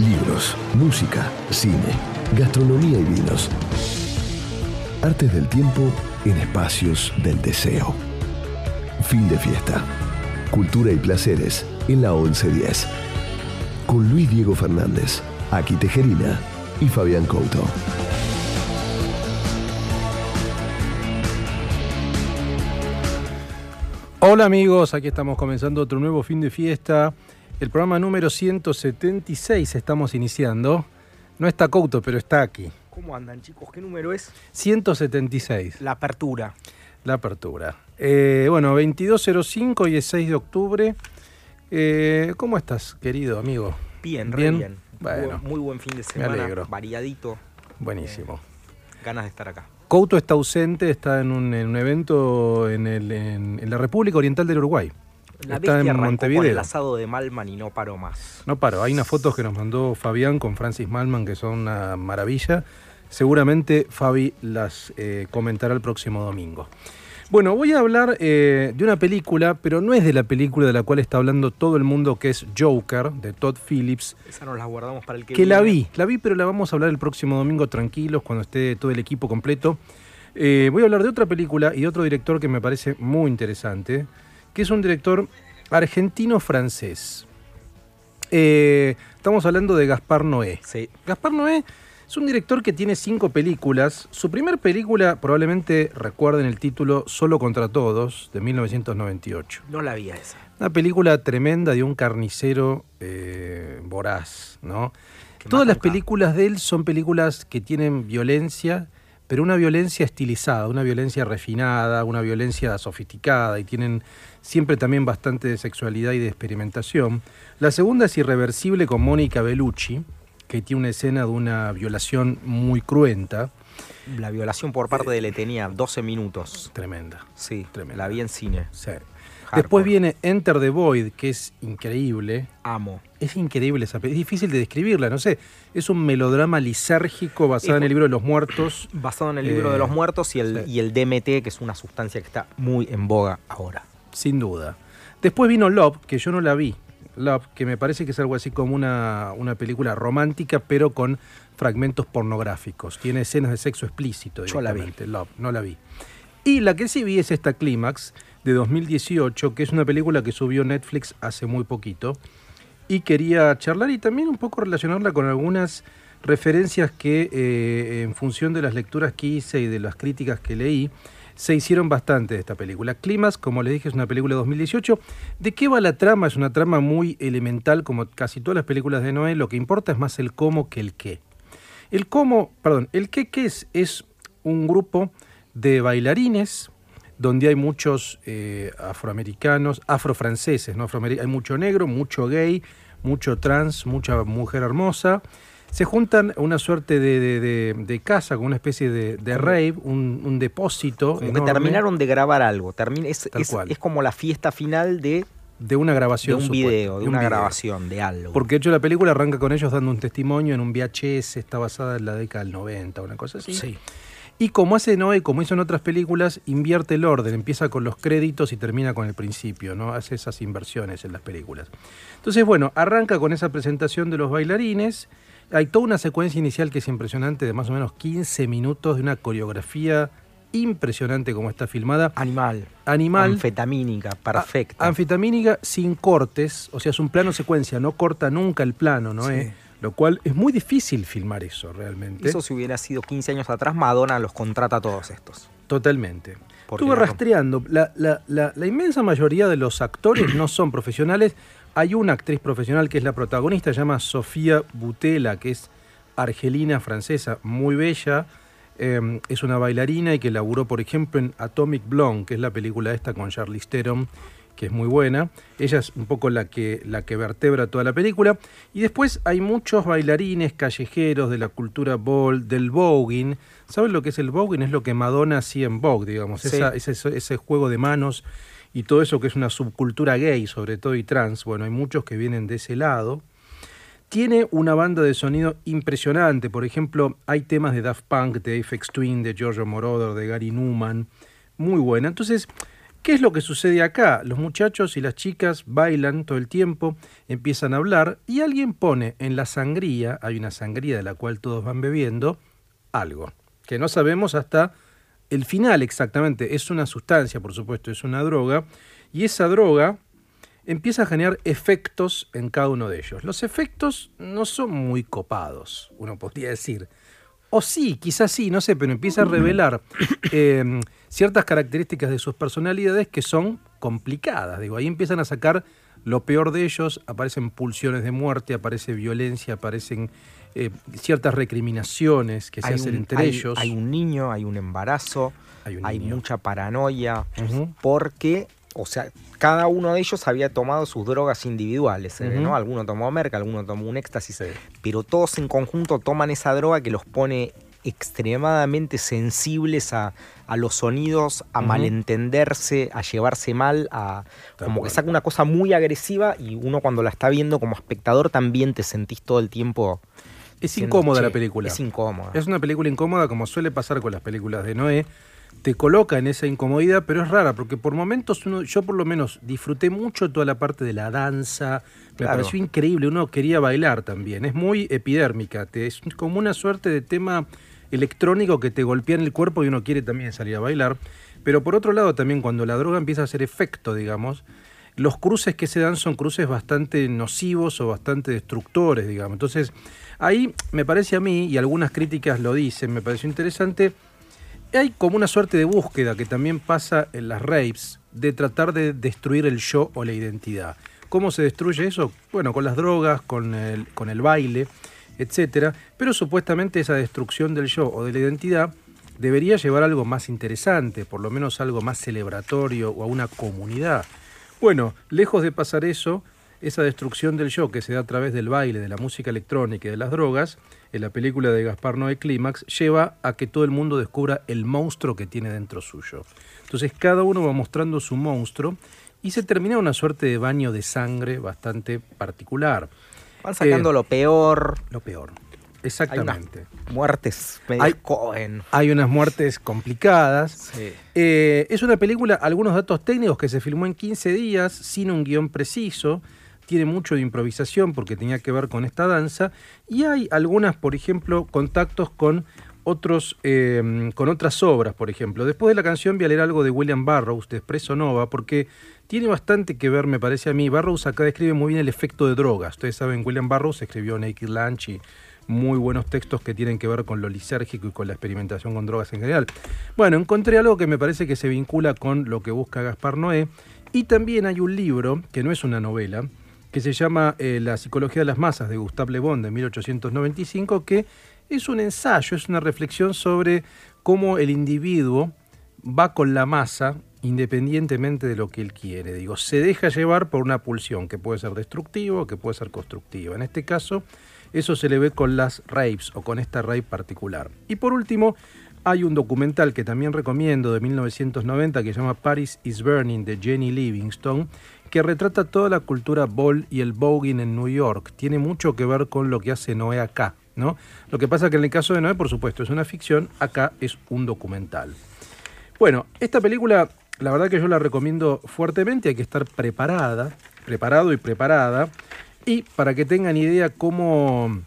Libros, música, cine, gastronomía y vinos. Artes del tiempo en espacios del deseo. Fin de fiesta. Cultura y placeres en la 1110. Con Luis Diego Fernández, Aki Tejerina y Fabián Couto. Hola amigos, aquí estamos comenzando otro nuevo fin de fiesta. El programa número 176 estamos iniciando. No está Couto, pero está aquí. ¿Cómo andan chicos? ¿Qué número es? 176. La apertura. La apertura. Eh, bueno, 22.05 y es 6 de octubre. Eh, ¿Cómo estás, querido amigo? Bien, re Bien. bien. Bueno. muy, muy buen fin de semana. alegro. Variadito. Buenísimo. Ganas de estar acá. Couto está ausente, está en un, en un evento en, el- en- en la República Oriental del Uruguay. La está en Montevideo. con el asado de Malman y no paró más. No paro, hay unas fotos que nos mandó Fabián con Francis Malman que son una maravilla. Seguramente Fabi las eh, comentará el próximo domingo. Bueno, voy a hablar eh, de una película, pero no es de la película de la cual está hablando todo el mundo, que es Joker, de Todd Phillips, Esa nos la guardamos para el que que la vi, la vi, pero la vamos a hablar el próximo domingo tranquilos, cuando esté todo el equipo completo. Eh, voy a hablar de otra película y de otro director que me parece muy interesante, que es un director argentino-francés. Eh, estamos hablando de Gaspar Noé. Sí. Gaspar Noé es un director que tiene cinco películas. Su primer película, probablemente recuerden el título Solo contra Todos, de 1998. No la vi esa. Una película tremenda de un carnicero eh, voraz, ¿no? Todas las películas de él son películas que tienen violencia, pero una violencia estilizada, una violencia refinada, una violencia sofisticada y tienen siempre también bastante de sexualidad y de experimentación. La segunda es Irreversible con Mónica Bellucci, que tiene una escena de una violación muy cruenta, La violación por parte de Le tenía 12 minutos. tremenda. Sí, Tremenda. la vi en cine. Sí. Después viene Enter the Void, que es increíble. Amo. Es increíble esa película, es difícil de describirla, no sé. Es un melodrama lisérgico basado Es en el libro de los muertos. Basado en el libro Eh, de los muertos y el, sí. y el DMT, que es una sustancia que está muy en boga ahora. Sin duda. Después vino Love, que yo no la vi. Love, que me parece que es algo así como una, una película romántica, pero con fragmentos pornográficos. Tiene escenas de sexo explícito. Yo la vi. Love, no la vi. Y la que sí vi es esta Clímax de 2018, que es una película que subió Netflix hace muy poquito. Y quería charlar y también un poco relacionarla con algunas referencias que eh, en función de las lecturas que hice y de las críticas que leí, se hicieron bastante de esta película. Climas, como les dije, es una película de 2018. ¿De qué va la trama? Es una trama muy elemental, como casi todas las películas de Noé. Lo que importa es más el cómo que el qué. El cómo, perdón, el qué qué es, es un grupo de bailarines donde hay muchos eh, afroamericanos, afrofranceses, ¿no? Afroameri- hay mucho negro, mucho gay, mucho trans, mucha mujer hermosa. Se juntan a una suerte de, de- de- de casa, como una especie de, de rave, un, un depósito. Como que terminaron de grabar algo. Termin- es, es- como la fiesta final de, de una de grabación. un supuesta, video, de un una video. grabación, de algo. Porque de hecho la película arranca con ellos dando un testimonio en un VHS, está basada en la década del 90, una cosa así. Sí. Y como hace Noé, como hizo en otras películas, invierte el orden, empieza con los créditos y termina con el principio, ¿no? Hace esas inversiones en las películas. Entonces, bueno, arranca con esa presentación de los bailarines. Hay toda una secuencia inicial que es impresionante, de más o menos 15 minutos de una coreografía impresionante como está filmada. Animal. Animal. Anfetamínica, perfecta. Anfetamínica sin cortes, o sea, es un plano secuencia, no corta nunca el plano, ¿no? Sí. Eh, Lo cual es muy difícil filmar eso realmente. Eso si hubiera sido 15 años atrás, Madonna los contrata a todos estos. Totalmente. Estuve rastreando. La, la- la- la inmensa mayoría de los actores no son profesionales. Hay una actriz profesional que es la protagonista, se llama Sofía Butela, que es argelina francesa, muy bella. Eh, es una bailarina y que laburó, por ejemplo, en Atomic Blonde, que es la película esta con Charlize Theron, que es muy buena. Ella es un poco la que, la que vertebra toda la película. Y después hay muchos bailarines callejeros de la cultura ball, del voguing. ¿Saben lo que es el voguing? Es lo que Madonna hacía en Vogue, digamos. Sí. Esa- ese, ese juego de manos y todo eso que es una subcultura gay, sobre todo y trans. Bueno, hay muchos que vienen de ese lado. Tiene una banda de sonido impresionante. Por ejemplo, hay temas de Daft Punk, de Aphex Twin, de Giorgio Moroder, de Gary Newman. Muy buena. Entonces, ¿Qué es lo que sucede acá? Los muchachos y las chicas bailan todo el tiempo, empiezan a hablar y alguien pone en la sangría, hay una sangría de la cual todos van bebiendo, algo, que no sabemos hasta el final exactamente. Es una sustancia, por supuesto, es una droga, y esa droga empieza a generar efectos en cada uno de ellos. Los efectos no son muy copados, uno podría decir. O sí, quizás sí, no sé, pero empieza a revelar eh, ciertas características de sus personalidades que son complicadas. Digo, ahí empiezan a sacar lo peor de ellos, aparecen pulsiones de muerte, aparece violencia, aparecen eh, ciertas recriminaciones que se hacen entre ellos. Hay un niño, hay un embarazo, hay, mucha paranoia, porque, o sea, cada uno de ellos había tomado sus drogas individuales, ¿eh? ¿no? Alguno tomó merca, alguno tomó un éxtasis, pero todos en conjunto toman esa droga que los pone extremadamente sensibles a, los sonidos, a malentenderse, a llevarse mal, a como que saca una cosa muy agresiva y uno cuando la está viendo como espectador también te sentís todo el tiempo. Es incómoda la película. Es incómoda. Es una película incómoda como suele pasar con las películas de Noé. Te coloca en esa incomodidad, pero es rara porque por momentos uno, yo por lo menos disfruté mucho toda la parte de la danza, me pareció increíble, uno quería bailar también, es muy epidérmica, es como una suerte de tema electrónico que te golpea en el cuerpo y uno quiere también salir a bailar. Pero por otro lado también cuando la droga empieza a hacer efecto, digamos, los cruces que se dan son cruces bastante nocivos o bastante destructores, digamos. Entonces, ahí me parece a mí, y algunas críticas lo dicen, me pareció interesante, hay como una suerte de búsqueda que también pasa en las rapes, de tratar de destruir el yo o la identidad. ¿Cómo se destruye eso? Bueno, con las drogas, con el, con el baile etcétera, pero supuestamente esa destrucción del yo o de la identidad debería llevar a algo más interesante, por lo menos algo más celebratorio o a una comunidad. Bueno, lejos de pasar eso, esa destrucción del yo que se da a través del baile, de la música electrónica y de las drogas, en la película de Gaspar Noé Clímax, lleva a que todo el mundo descubra el monstruo que tiene dentro suyo. Entonces cada uno va mostrando su monstruo y se termina una suerte de baño de sangre bastante particular. Van sacando eh, lo peor. Lo peor. Exactamente. Hay muertes hay, hay, unas muertes complicadas. Eh, es una película, algunos datos técnicos que se filmó en 15 días, sin un guion preciso. Tiene mucho de improvisación porque tenía que ver con esta danza. Y hay algunas, por ejemplo, contactos con otros, eh, con otras obras, por ejemplo. Después de la canción voy a leer algo de William Burroughs, de Espresso Nova, porque tiene bastante que ver, me parece a mí. Burroughs acá describe muy bien el efecto de drogas. Ustedes saben, William Burroughs escribió Naked Lunch y muy buenos textos que tienen que ver con lo lisérgico y con la experimentación con drogas en general. Bueno, encontré algo que me parece que se vincula con lo que busca Gaspar Noé. Y también hay un libro, que no es una novela, que se llama eh, La psicología de las masas de Gustave Le Bon de 1895, que es un ensayo, es una reflexión sobre cómo el individuo va con la masa independientemente de lo que él quiere. Digo, se deja llevar por una pulsión que puede ser destructiva o que puede ser constructiva. En este caso, eso se le ve con las rapes o con esta rape particular. Y por último, hay un documental que también recomiendo de 1990 que se llama Paris is Burning de Jenny Livingston, que retrata toda la cultura ball y el voguing en New York. Tiene mucho que ver con lo que hace Noé acá. ¿no? Lo que pasa que en el caso de Noé, por supuesto, es una ficción, acá es un documental. Bueno, esta película la verdad que yo la recomiendo fuertemente, hay que estar preparada, preparado y preparada. Y para que tengan idea cómo,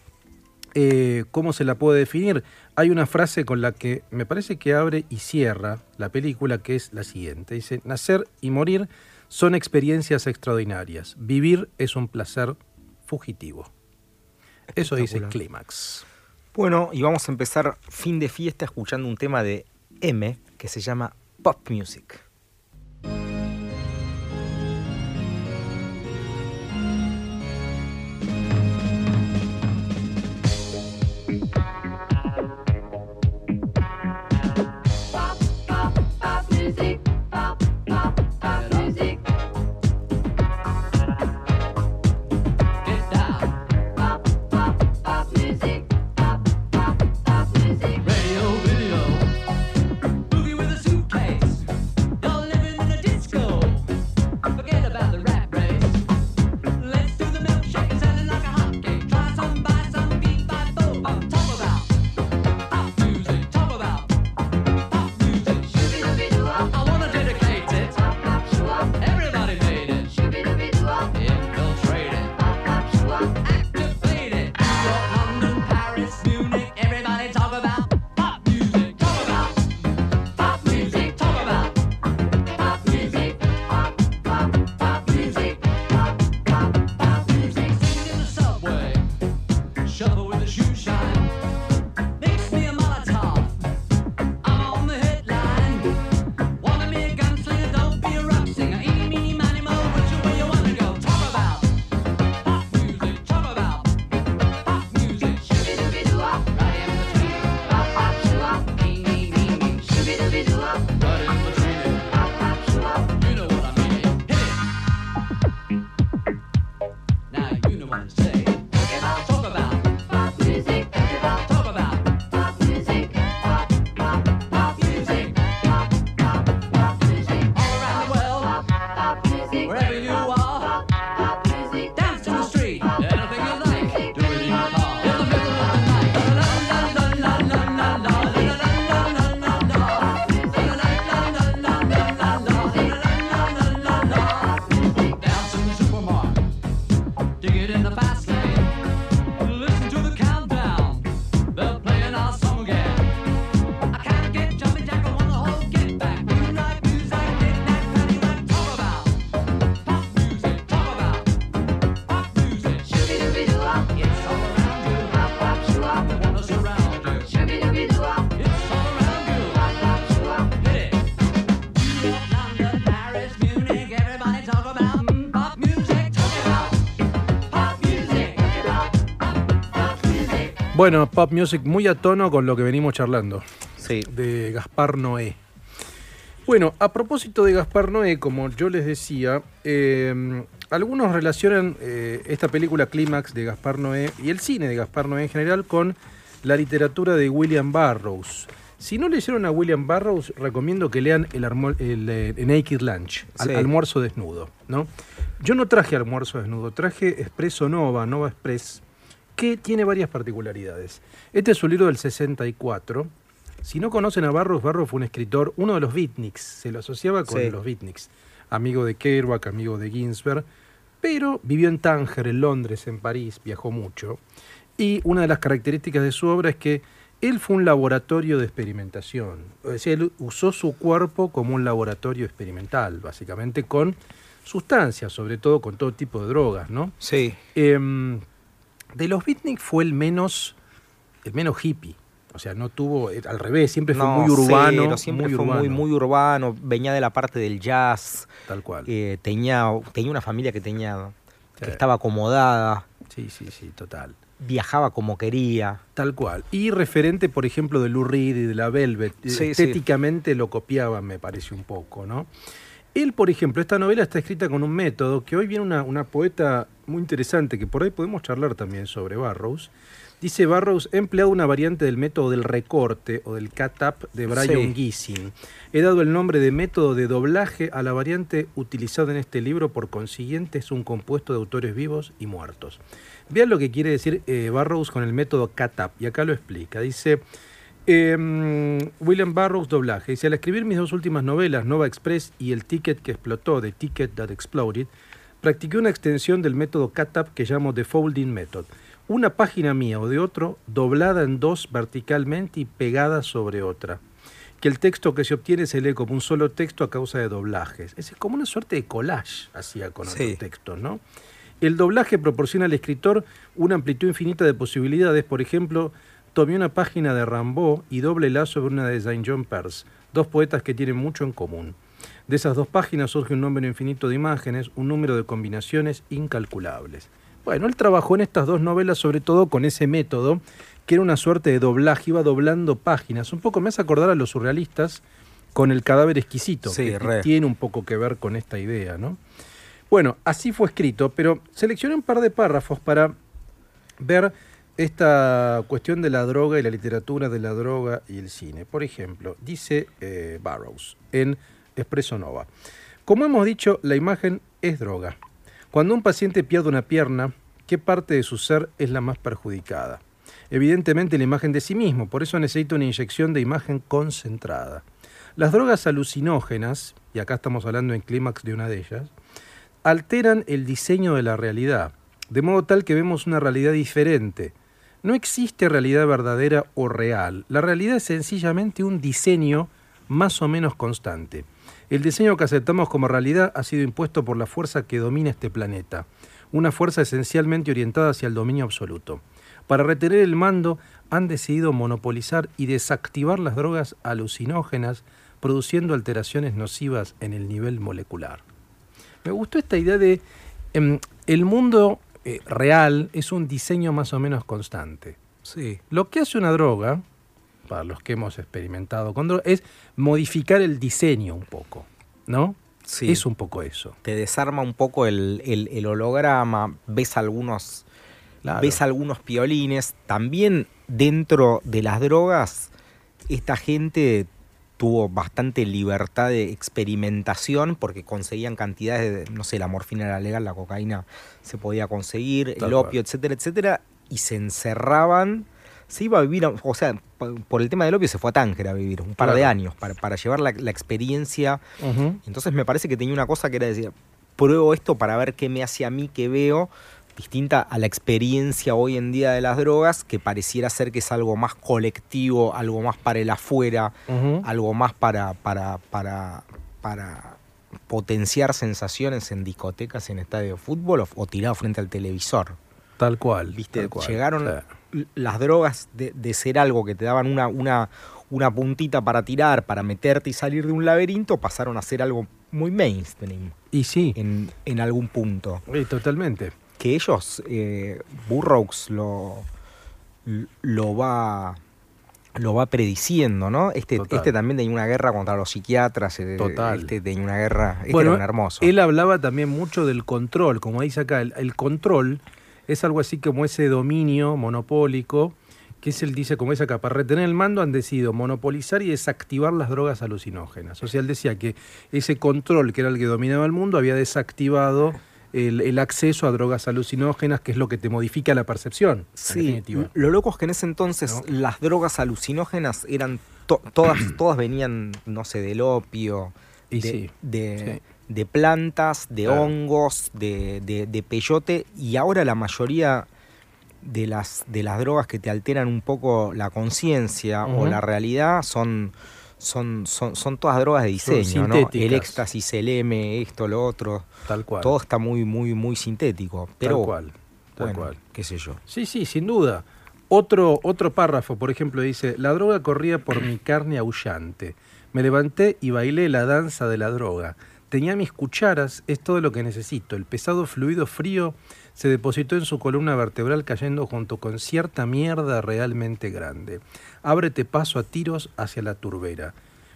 eh, cómo se la puede definir, hay una frase con la que me parece que abre y cierra la película, que es la siguiente. Dice, nacer y morir son experiencias extraordinarias. Vivir es un placer fugitivo. Eso dice Clímax. Bueno, y vamos a empezar fin de fiesta escuchando un tema de M que se llama Pop Music. Bueno, pop music muy a tono con lo que venimos charlando. Sí. De Gaspar Noé. Bueno, a propósito de Gaspar Noé, como yo les decía, eh, algunos relacionan eh, esta película Clímax de Gaspar Noé y el cine de Gaspar Noé en general con la literatura de William Burroughs. Si no leyeron a William Burroughs, recomiendo que lean el, el, eh, Naked Lunch, almuerzo desnudo. ¿no? Yo no traje almuerzo desnudo, traje Espresso Nova, Nova Express, que tiene varias particularidades. Este es un libro del 64. Si no conocen a Barros, Barros fue un escritor, uno de los beatniks, se lo asociaba con los beatniks, amigo de Kerouac, amigo de Ginsberg, pero vivió en Tánger, en Londres, en París, viajó mucho. Y una de las características de su obra es que él fue un laboratorio de experimentación. Es decir, él usó su cuerpo como un laboratorio experimental, básicamente con sustancias, sobre todo con todo tipo de drogas, ¿no? Sí. Em, de los beatniks fue el menos, el menos hippie. O sea, no tuvo, eh, al revés, siempre fue muy urbano. siempre muy fue urbano. Muy, muy urbano, venía de la parte del jazz. Tal cual. Eh, tenía, tenía una familia que tenía, que estaba acomodada. Sí, sí, sí, total. Viajaba como quería. Tal cual. Y referente, por ejemplo, de Lou Reed y de la Velvet. estéticamente lo copiaba, me parece un poco, ¿no? Él, por ejemplo, esta novela está escrita con un método que hoy viene una, una poeta muy interesante, que por ahí podemos charlar también sobre Barrows. Dice Barrows, he empleado una variante del método del recorte o del cut-up de Brian Gissing. He dado el nombre de método de doblaje a la variante utilizada en este libro, por consiguiente es un compuesto de autores vivos y muertos. Vean lo que quiere decir eh, Barrows con el método cut-up, y acá lo explica. Dice, em, William Barrows doblaje. Dice, al escribir mis dos últimas novelas, Nova Express y El Ticket que explotó, The Ticket That Exploded, practiqué una extensión del método cut-up que llamo The Folding Method una página mía o de otro doblada en dos verticalmente y pegada sobre otra. Que el texto que se obtiene se lee como un solo texto a causa de doblajes. Es como una suerte de collage hacía con otros textos, ¿no? El doblaje proporciona al escritor una amplitud infinita de posibilidades. Por ejemplo, tomé una página de Rambaud y la sobre una de Saint John Peirce, dos poetas que tienen mucho en común. De esas dos páginas surge un número infinito de imágenes, un número de combinaciones incalculables. Bueno, él trabajó en estas dos novelas sobre todo con ese método, que era una suerte de doblaje, iba doblando páginas. Un poco me hace acordar a los surrealistas con el cadáver exquisito, que tiene un poco que ver con esta idea, ¿no? Bueno, así fue escrito, pero seleccioné un par de párrafos para ver esta cuestión de la droga y la literatura de la droga y el cine. Por ejemplo, dice eh, Barrows en Espresso Nova. Como hemos dicho, la imagen es droga. Cuando un paciente pierde una pierna, ¿qué parte de su ser es la más perjudicada? Evidentemente la imagen de sí mismo, por eso necesita una inyección de imagen concentrada. Las drogas alucinógenas, y acá estamos hablando en clímax de una de ellas, alteran el diseño de la realidad, de modo tal que vemos una realidad diferente. No existe realidad verdadera o real, la realidad es sencillamente un diseño más o menos constante. El diseño que aceptamos como realidad ha sido impuesto por la fuerza que domina este planeta, una fuerza esencialmente orientada hacia el dominio absoluto. Para retener el mando han decidido monopolizar y desactivar las drogas alucinógenas, produciendo alteraciones nocivas en el nivel molecular. Me gustó esta idea de em, el mundo eh, real es un diseño más o menos constante. Sí. Lo que hace una droga, para los que hemos experimentado con drogas, es modificar el diseño un poco, ¿no? Es un poco eso. Te desarma un poco el, holograma, ves algunos, ves algunos piolines. También dentro de las drogas, esta gente tuvo bastante libertad de experimentación porque conseguían cantidades de, no sé, la morfina era legal, la cocaína se podía conseguir, el opio, etcétera, etcétera, y se encerraban. Se iba a vivir, o sea, por el tema del opio se fue a Tánger a vivir un par de años para, llevar la, experiencia. Entonces me parece que tenía una cosa que era decir, pruebo esto para ver qué me hace a mí, qué veo, distinta a la experiencia hoy en día de las drogas, que pareciera ser que es algo más colectivo, algo más para el afuera, algo más para, para, para, para potenciar sensaciones en discotecas, en estadio de fútbol o, tirado frente al televisor. Tal cual. ¿Viste? Llegaron las drogas de, ser algo que te daban una, una, una puntita para tirar, para meterte y salir de un laberinto, pasaron a ser algo muy mainstream. Y sí. En, en algún punto. Sí, totalmente. Que ellos, eh, Burroughs lo, lo va lo va prediciendo, ¿no? Este, este también tenía una guerra contra los psiquiatras, eh, Total. este tenía una guerra, este bueno, era hermoso. Él hablaba también mucho del control, como dice acá, el control es algo así como ese dominio monopólico, que es él dice, como esa acá, para retener el mando han decidido monopolizar y desactivar las drogas alucinógenas. O sea, él decía que ese control que era el que dominaba el mundo había desactivado el, acceso a drogas alucinógenas, que es lo que te modifica la percepción. Sí, lo loco es que en ese entonces las drogas alucinógenas eran todas, todas venían, no sé, del opio, de, de, de plantas, de hongos, de, de, peyote, y ahora la mayoría de las, de las drogas que te alteran un poco la conciencia o la realidad son, son, son, son todas drogas de diseño, ¿no? El éxtasis, el M, esto, lo otro. Tal cual. Todo está muy, muy, muy sintético. Pero, tal cual. Tal cual. qué sé yo. Sí, sí, sin duda. Otro, otro párrafo, por ejemplo, dice, la droga corría por mi carne aullante. Me levanté y bailé la danza de la droga. Tenía mis cucharas, es todo lo que necesito. El pesado fluido frío se depositó en su columna vertebral cayendo junto con cierta mierda realmente grande. Ábrete paso a tiros hacia la turbera.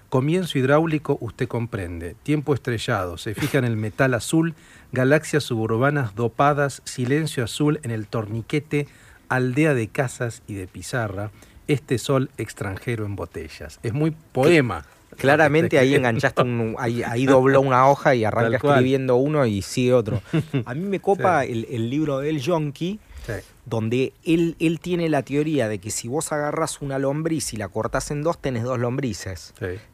Comienzo hidráulico, usted comprende. Tiempo estrellado, se fija en el metal azul, galaxias suburbanas dopadas, silencio azul en el torniquete, aldea de casas y de pizarra, este sol extranjero en botellas. Es muy poema. Claramente ahí enganchaste, un, ahí, dobló una hoja y arranca escribiendo uno y sigue otro. A mí me copa el, libro del Yonki, donde él, él tiene la teoría de que si vos agarras una lombriz y la cortás en dos, tenés dos lombrices.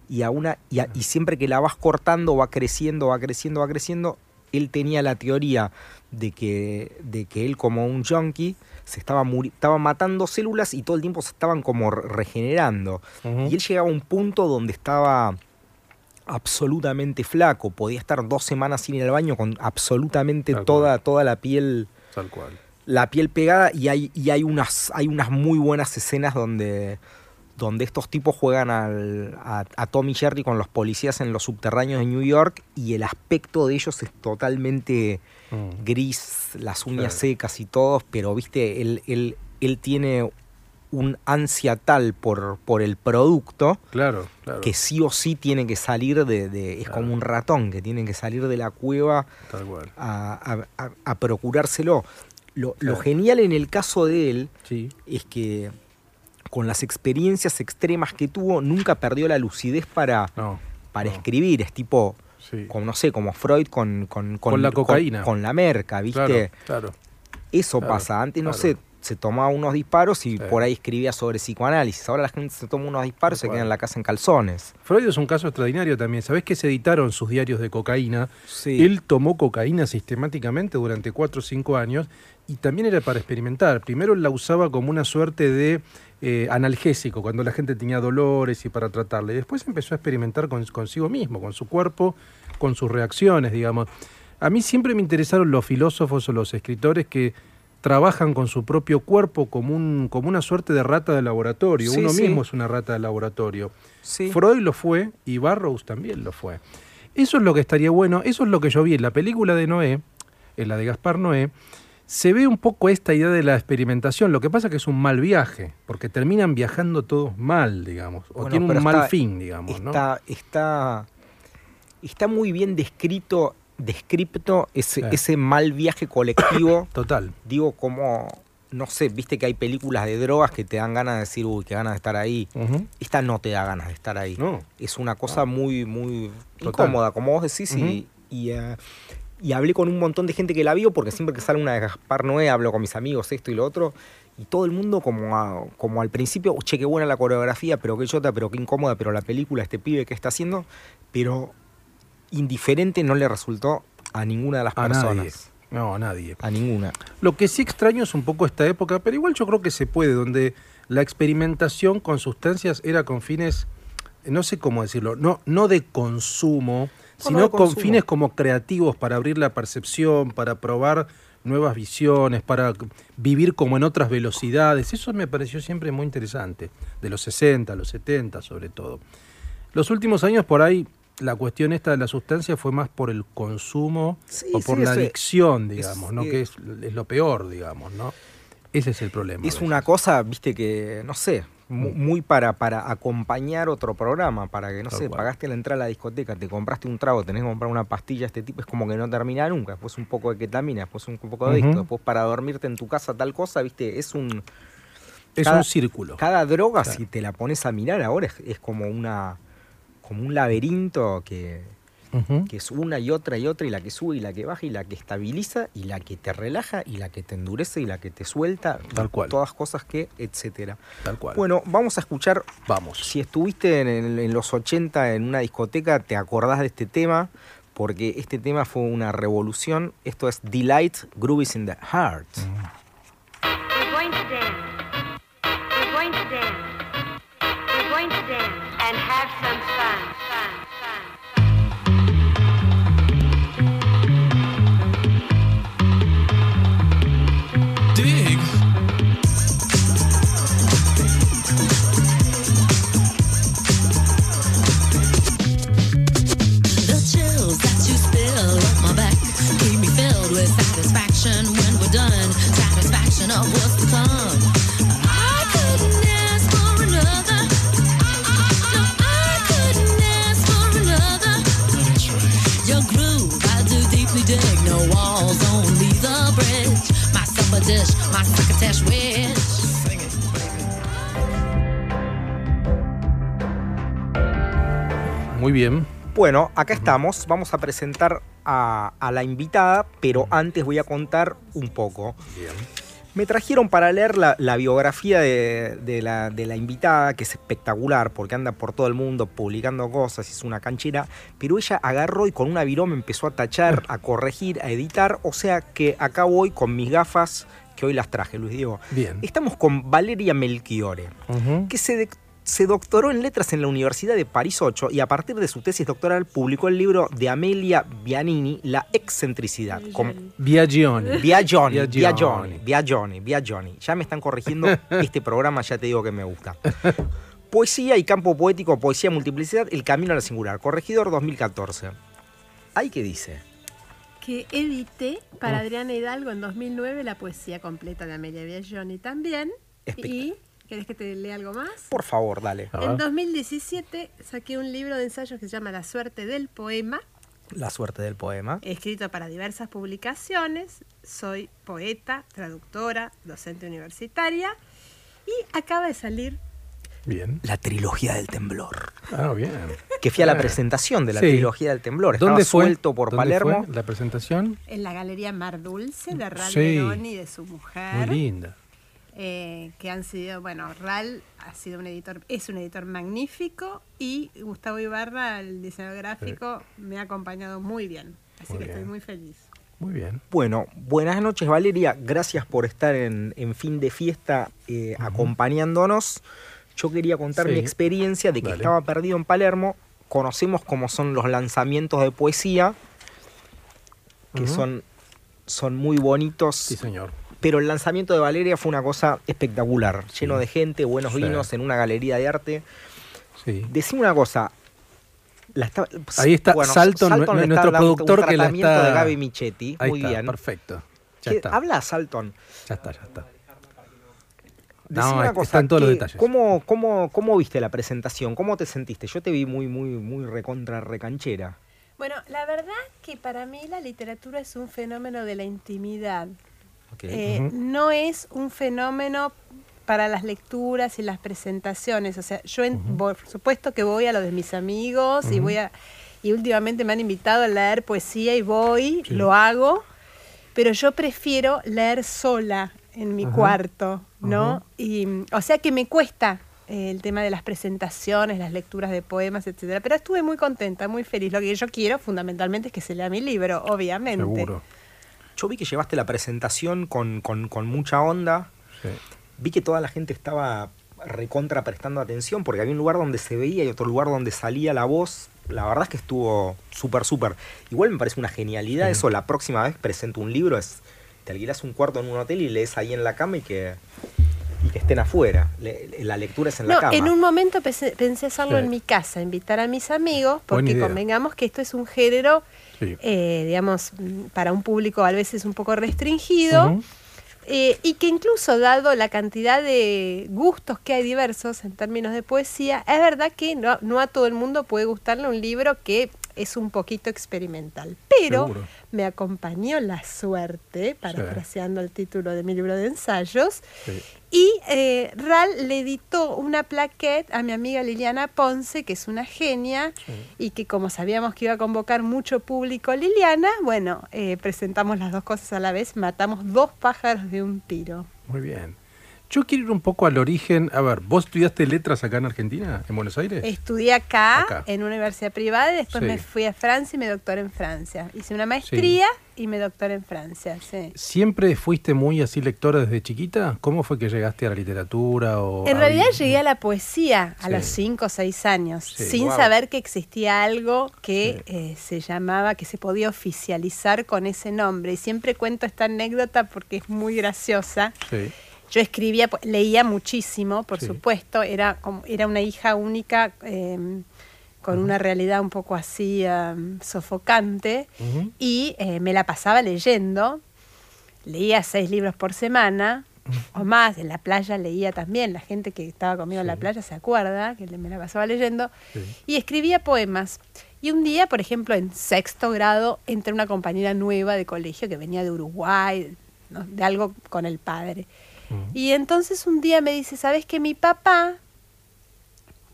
Y, a una, y, y siempre que la vas cortando, va creciendo, va creciendo, va creciendo. Él tenía la teoría de que, de que él como un junkie se estaba, estaba matando células y todo el tiempo se estaban como regenerando. Y él llegaba a un punto donde estaba absolutamente flaco, podía estar dos semanas sin ir al baño con absolutamente toda, toda la piel. Tal cual. La piel pegada y hay, y hay, unas, hay unas muy buenas escenas donde, donde estos tipos juegan al, a, a, Tommy Jerry con los policías en los subterráneos de New York y el aspecto de ellos es totalmente Mm. gris, las uñas secas y todo, pero viste, él, él, él tiene un ansia tal por, por el producto claro, que sí o sí tiene que salir de, es como un ratón que tiene que salir de la cueva a, a, procurárselo. Lo, genial en el caso de él es que con las experiencias extremas que tuvo, nunca perdió la lucidez para, para escribir. Es tipo, como no sé, como Freud con, con, con, la cocaína. Con, la merca, ¿viste? Claro, Eso pasa. Antes, no sé, se tomaba unos disparos y por ahí escribía sobre psicoanálisis. Ahora la gente se toma unos disparos y se queda en la casa en calzones. Freud es un caso extraordinario también. ¿Sabés que se editaron sus diarios de cocaína? Él tomó cocaína sistemáticamente durante 4 o 5 años y también era para experimentar. Primero la usaba como una suerte de eh, analgésico, cuando la gente tenía dolores y para tratarle. después empezó a experimentar con, consigo mismo, con su cuerpo, con sus reacciones, digamos. A mí siempre me interesaron los filósofos o los escritores que trabajan con su propio cuerpo como, un, como una suerte de rata de laboratorio. Uno mismo es una rata de laboratorio. Freud lo fue y Barrows también lo fue. Eso es lo que estaría bueno, eso es lo que yo vi en la película de Noé, en la de Gaspar Noé, se ve un poco esta idea de la experimentación. Lo que pasa es que es un mal viaje, porque terminan viajando todos mal, digamos, o tienen un mal fin, digamos. Está, está está muy bien descrito, descripto ese, ese mal viaje colectivo. Total. Digo, como, no sé, viste que hay películas de drogas que te dan ganas de decir, uy, qué ganas de estar ahí. Esta no te da ganas de estar ahí. No. Es una cosa muy, muy incómoda, como vos decís, y, y, hablé con un montón de gente que la vio, porque siempre que sale una de Gaspar Noé, hablo con mis amigos, esto y lo otro, y todo el mundo como, como al principio, che, qué buena la coreografía, pero qué chota, pero qué incómoda, pero la película, este pibe que está haciendo, pero indiferente no le resultó a ninguna de las personas. No, a nadie. A ninguna. Lo que sí extraño es un poco esta época, pero igual yo creo que se puede, donde la experimentación con sustancias era con fines, no sé cómo decirlo, no, no de consumo, sino con fines como creativos para abrir la percepción, para probar nuevas visiones, para vivir como en otras velocidades. Eso me pareció siempre muy interesante, de los 60, los 70 sobre todo. Los últimos años por ahí la cuestión esta de la sustancia fue más por el consumo o por la adicción, digamos, ¿no? que es, es, lo peor, digamos, ¿no? Ese es el problema. Es una cosa, viste, que, no sé, muy para, para acompañar otro programa, para que, no sé, pagaste la entrada a la discoteca, te compraste un trago, tenés que comprar una pastilla, este tipo es como que no termina nunca, después un poco de ketamina, después un poco de esto, después para dormirte en tu casa tal cosa, viste, es un... Es un círculo. Cada droga, si te la pones a mirar ahora, es, como una como un laberinto que, que es una y otra y otra, y la que sube y la que baja, y la que estabiliza, y la que te relaja, y la que te endurece, y la que te suelta. Tal cual. Todas cosas que, etcétera. Tal cual. Bueno, vamos a escuchar. Vamos. Si estuviste en, los 80 en una discoteca, te acordás de este tema, porque este tema fue una revolución. Esto es Delight Groovies in the Heart. We're going to dance. We're going to dance. We're going to dance and have some fun. satisfaction when we're done, satisfaction of what's to come. I couldn't ask for another. dig no walls, only the bridge. My supper dish, my cricketash wish. Sing it, baby. Muy bien. Bueno, acá estamos. Vamos a presentar a, la invitada, pero antes voy a contar un poco. Bien. Me trajeron para leer la, biografía de, la, de, la, invitada, que es espectacular, porque anda por todo el mundo publicando cosas, es una canchera, pero ella agarró y con una viroma empezó a tachar, a corregir, a editar, o sea que acá voy con mis gafas que hoy las traje, Luis Diego. Bien. Estamos con Valeria Melchiore, que se, se doctoró en letras en la Universidad de París 8 y a partir de su tesis doctoral publicó el libro de Amelia Bianini, La excentricidad. Viagioni. Viagioni, Viagioni, Viagioni, Viagioni. Ya me están corrigiendo este programa, ya te digo que me gusta. Poesía y campo poético, poesía multiplicidad, El camino a la singular. Corregidor 2014. ¿Ahí qué dice? Que edité para mm. Adriana Hidalgo en 2009 la poesía completa de Amelia Biagioni también. Y ¿Querés que te lea algo más? Por favor, dale. En 2017 saqué un libro de ensayos que se llama La suerte del poema. La suerte del poema. Escrito para diversas publicaciones. Soy poeta, traductora, docente universitaria. Y acaba de salir Bien. La trilogía del temblor. Ah, bien. Que fui a la presentación de la trilogía del temblor. Estaba ¿Dónde fue? suelto por Palermo. la presentación? En la Galería Mar Dulce de Ral y de su mujer. Muy linda. Eh, que han sido, bueno, RAL ha sido un editor, es un editor magnífico y Gustavo Ibarra, el diseñador gráfico, me ha acompañado muy bien. Así que estoy muy feliz. Muy bien. Bueno, buenas noches Valeria, gracias por estar en, fin de fiesta eh, acompañándonos. Yo quería contar mi experiencia de que estaba perdido en Palermo. Conocemos cómo son los lanzamientos de poesía, que son, son muy bonitos. Sí, señor pero el lanzamiento de Valeria fue una cosa espectacular, lleno de gente, buenos vinos, en una galería de arte. Sí. Decime una cosa. Ahí está Salton, nuestro productor que la está... de Gaby Michetti. Muy bien. Perfecto. Habla Salton. Ya está, ya está. No, una cosa, están todos los detalles. ¿cómo, cómo, ¿Cómo viste la presentación? ¿Cómo te sentiste? Yo te vi muy, muy, muy recontra recanchera. Bueno, la verdad que para mí la literatura es un fenómeno de la intimidad. Eh, no es un fenómeno para las lecturas y las presentaciones. O sea, yo por supuesto que voy a lo de mis amigos y voy a y últimamente me han invitado a leer poesía y voy, lo hago, pero yo prefiero leer sola en mi cuarto, ¿no? Y o sea que me cuesta eh, el tema de las presentaciones, las lecturas de poemas, etcétera, pero estuve muy contenta, muy feliz. Lo que yo quiero fundamentalmente es que se lea mi libro, obviamente. Seguro. Yo vi que llevaste la presentación con, con mucha onda. Sí vi que toda la gente estaba recontra prestando atención porque había un lugar donde se veía y otro lugar donde salía la voz. La verdad es que estuvo súper, súper. Igual me parece una genialidad eso. La próxima vez presento un libro, es te alquilas un cuarto en un hotel y lees ahí en la cama y que, que estén afuera. la lectura es en la cama. En un momento pensé, hacerlo en mi casa, invitar a mis amigos, porque convengamos que esto es un género, eh, digamos, para un público a veces un poco restringido. Eh, y que incluso dado la cantidad de gustos que hay diversos en términos de poesía, es verdad que no, no a todo el mundo puede gustarle un libro que es un poquito experimental. Pero me acompañó la suerte, parafraseando el título de mi libro de ensayos, y eh, RAL le editó una plaquette a mi amiga Liliana Ponce, que es una genia, y que como sabíamos que iba a convocar mucho público Liliana, bueno, eh, presentamos las dos cosas a la vez, matamos dos pájaros de un tiro. Muy bien. Yo quiero ir un poco al origen. A ver, ¿vos estudiaste letras acá en Argentina, en Buenos Aires? Estudié acá, en una universidad privada, y después me fui a Francia y me doctoré en Francia. Hice una maestría y me doctoré en Francia, sí. ¿Siempre fuiste muy así lectora desde chiquita? ¿Cómo fue que llegaste a la literatura? O en realidad llegué a la poesía a los 5 o 6 años, sin saber que existía algo que eh, se llamaba, que se podía oficializar con ese nombre. Y siempre cuento esta anécdota porque es muy graciosa. Sí yo escribía, leía muchísimo, por supuesto, era, era una hija única em, con una realidad un poco así em, sofocante y eh, me la pasaba leyendo. Leía seis libros por semana o más, en la playa leía también, la gente que estaba conmigo en la playa se acuerda que me la pasaba leyendo, y escribía poemas. Y un día, por ejemplo, en sexto grado, entré una compañera nueva de colegio que venía de Uruguay, de algo con el padre. Y entonces un día me dice, ¿sabes que mi papá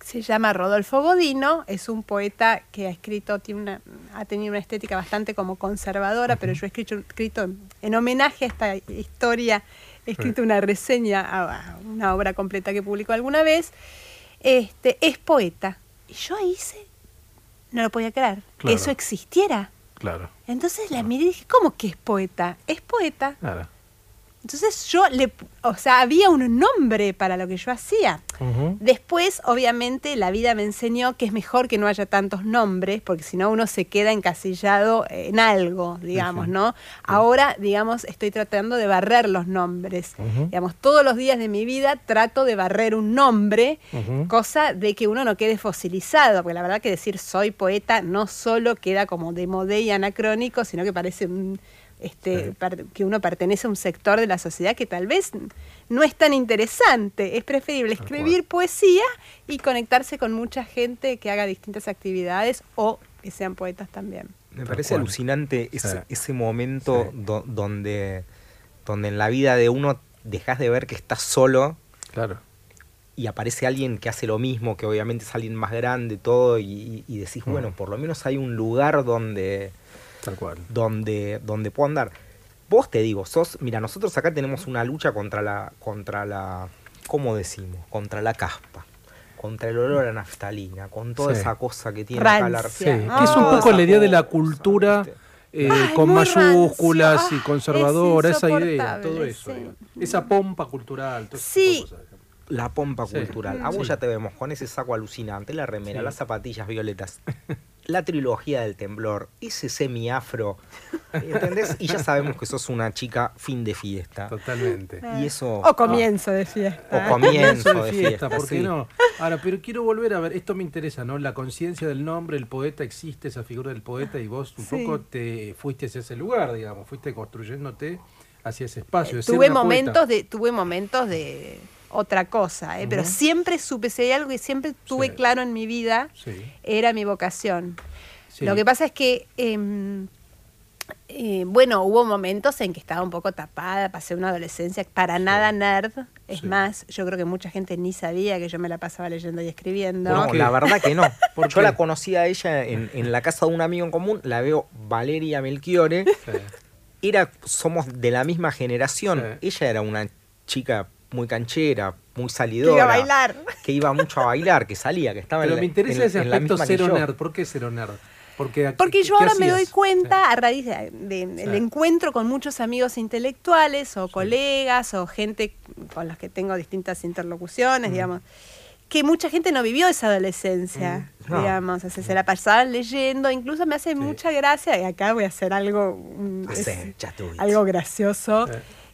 se llama Rodolfo Godino, es un poeta que ha escrito, tiene una, ha tenido una estética bastante como conservadora, pero yo he escrito, escrito en homenaje a esta historia, he escrito una reseña a, una obra completa que publicó alguna vez, este, es poeta. Y yo hice, no lo podía creer, que eso existiera. Claro. Entonces la miré y dije, ¿cómo que es poeta? Es poeta. Claro. Entonces yo le, o sea, había un nombre para lo que yo hacía. Después, obviamente, la vida me enseñó que es mejor que no haya tantos nombres, porque si no uno se queda encasillado en algo, digamos, ¿no? Ahora, digamos, estoy tratando de barrer los nombres. Digamos, todos los días de mi vida trato de barrer un nombre, cosa de que uno no quede fosilizado, porque la verdad que decir soy poeta no solo queda como de modé y anacrónico, sino que parece un este, que uno pertenece a un sector de la sociedad que tal vez no es tan interesante. Es preferible escribir poesía y conectarse con mucha gente que haga distintas actividades o que sean poetas también. Me parece alucinante ese, momento donde, donde en la vida de uno dejas de ver que estás solo. Claro. Y aparece alguien que hace lo mismo, que obviamente es alguien más grande, todo, y, decís, mm. bueno, por lo menos hay un lugar donde, Tal cual. Donde, donde puedo andar. Vos te digo, sos, mira, nosotros acá tenemos una lucha contra la, contra la, ¿cómo decimos? Contra la caspa contra el olor a naftalina, con toda esa cosa que tiene acá la sí, que es un poco la idea de la cultura eh, con mayúsculas y conservadora, esa idea, todo eso. Esa pompa cultural. sí, la pompa cultural. A vos ya te vemos con ese saco alucinante, la remera, las zapatillas violetas. La trilogía del temblor, ese semi-afro, ¿entendés? Y ya sabemos que sos una chica fin de fiesta. Totalmente. Y eso, o comienzo de fiesta. O comienzo de fiesta, ¿por qué no? Ahora, pero quiero volver a ver, esto me interesa, ¿no? La conciencia del nombre, el poeta, existe esa figura del poeta y vos un poco te fuiste hacia ese lugar, digamos, fuiste construyéndote hacia ese espacio. tuve momentos de, tuve momentos de otra cosa, ¿eh? pero siempre supe, si hay algo que siempre tuve claro en mi vida, era mi vocación. Lo que pasa es que, em, eh, bueno, hubo momentos en que estaba un poco tapada, pasé una adolescencia para nada nerd. Es más, yo creo que mucha gente ni sabía que yo me la pasaba leyendo y escribiendo. No, la verdad que no. yo la conocí a ella en, la casa de un amigo en común, la veo Valeria Melchiore. Era, somos de la misma generación. Ella era una chica muy canchera, muy salidora. Que iba a bailar. Que iba mucho a bailar, que salía, que estaba Pero en me interesa ese aspecto cero nerd. ¿Por qué cero nerd? Porque, Porque yo ahora me doy cuenta, a raíz del encuentro con muchos amigos intelectuales o colegas o gente con las que tengo distintas interlocuciones, mm. digamos, que mucha gente no vivió esa adolescencia, mm. digamos, se la pasaban leyendo, incluso me hace mucha gracia, y acá voy a hacer algo, algo gracioso.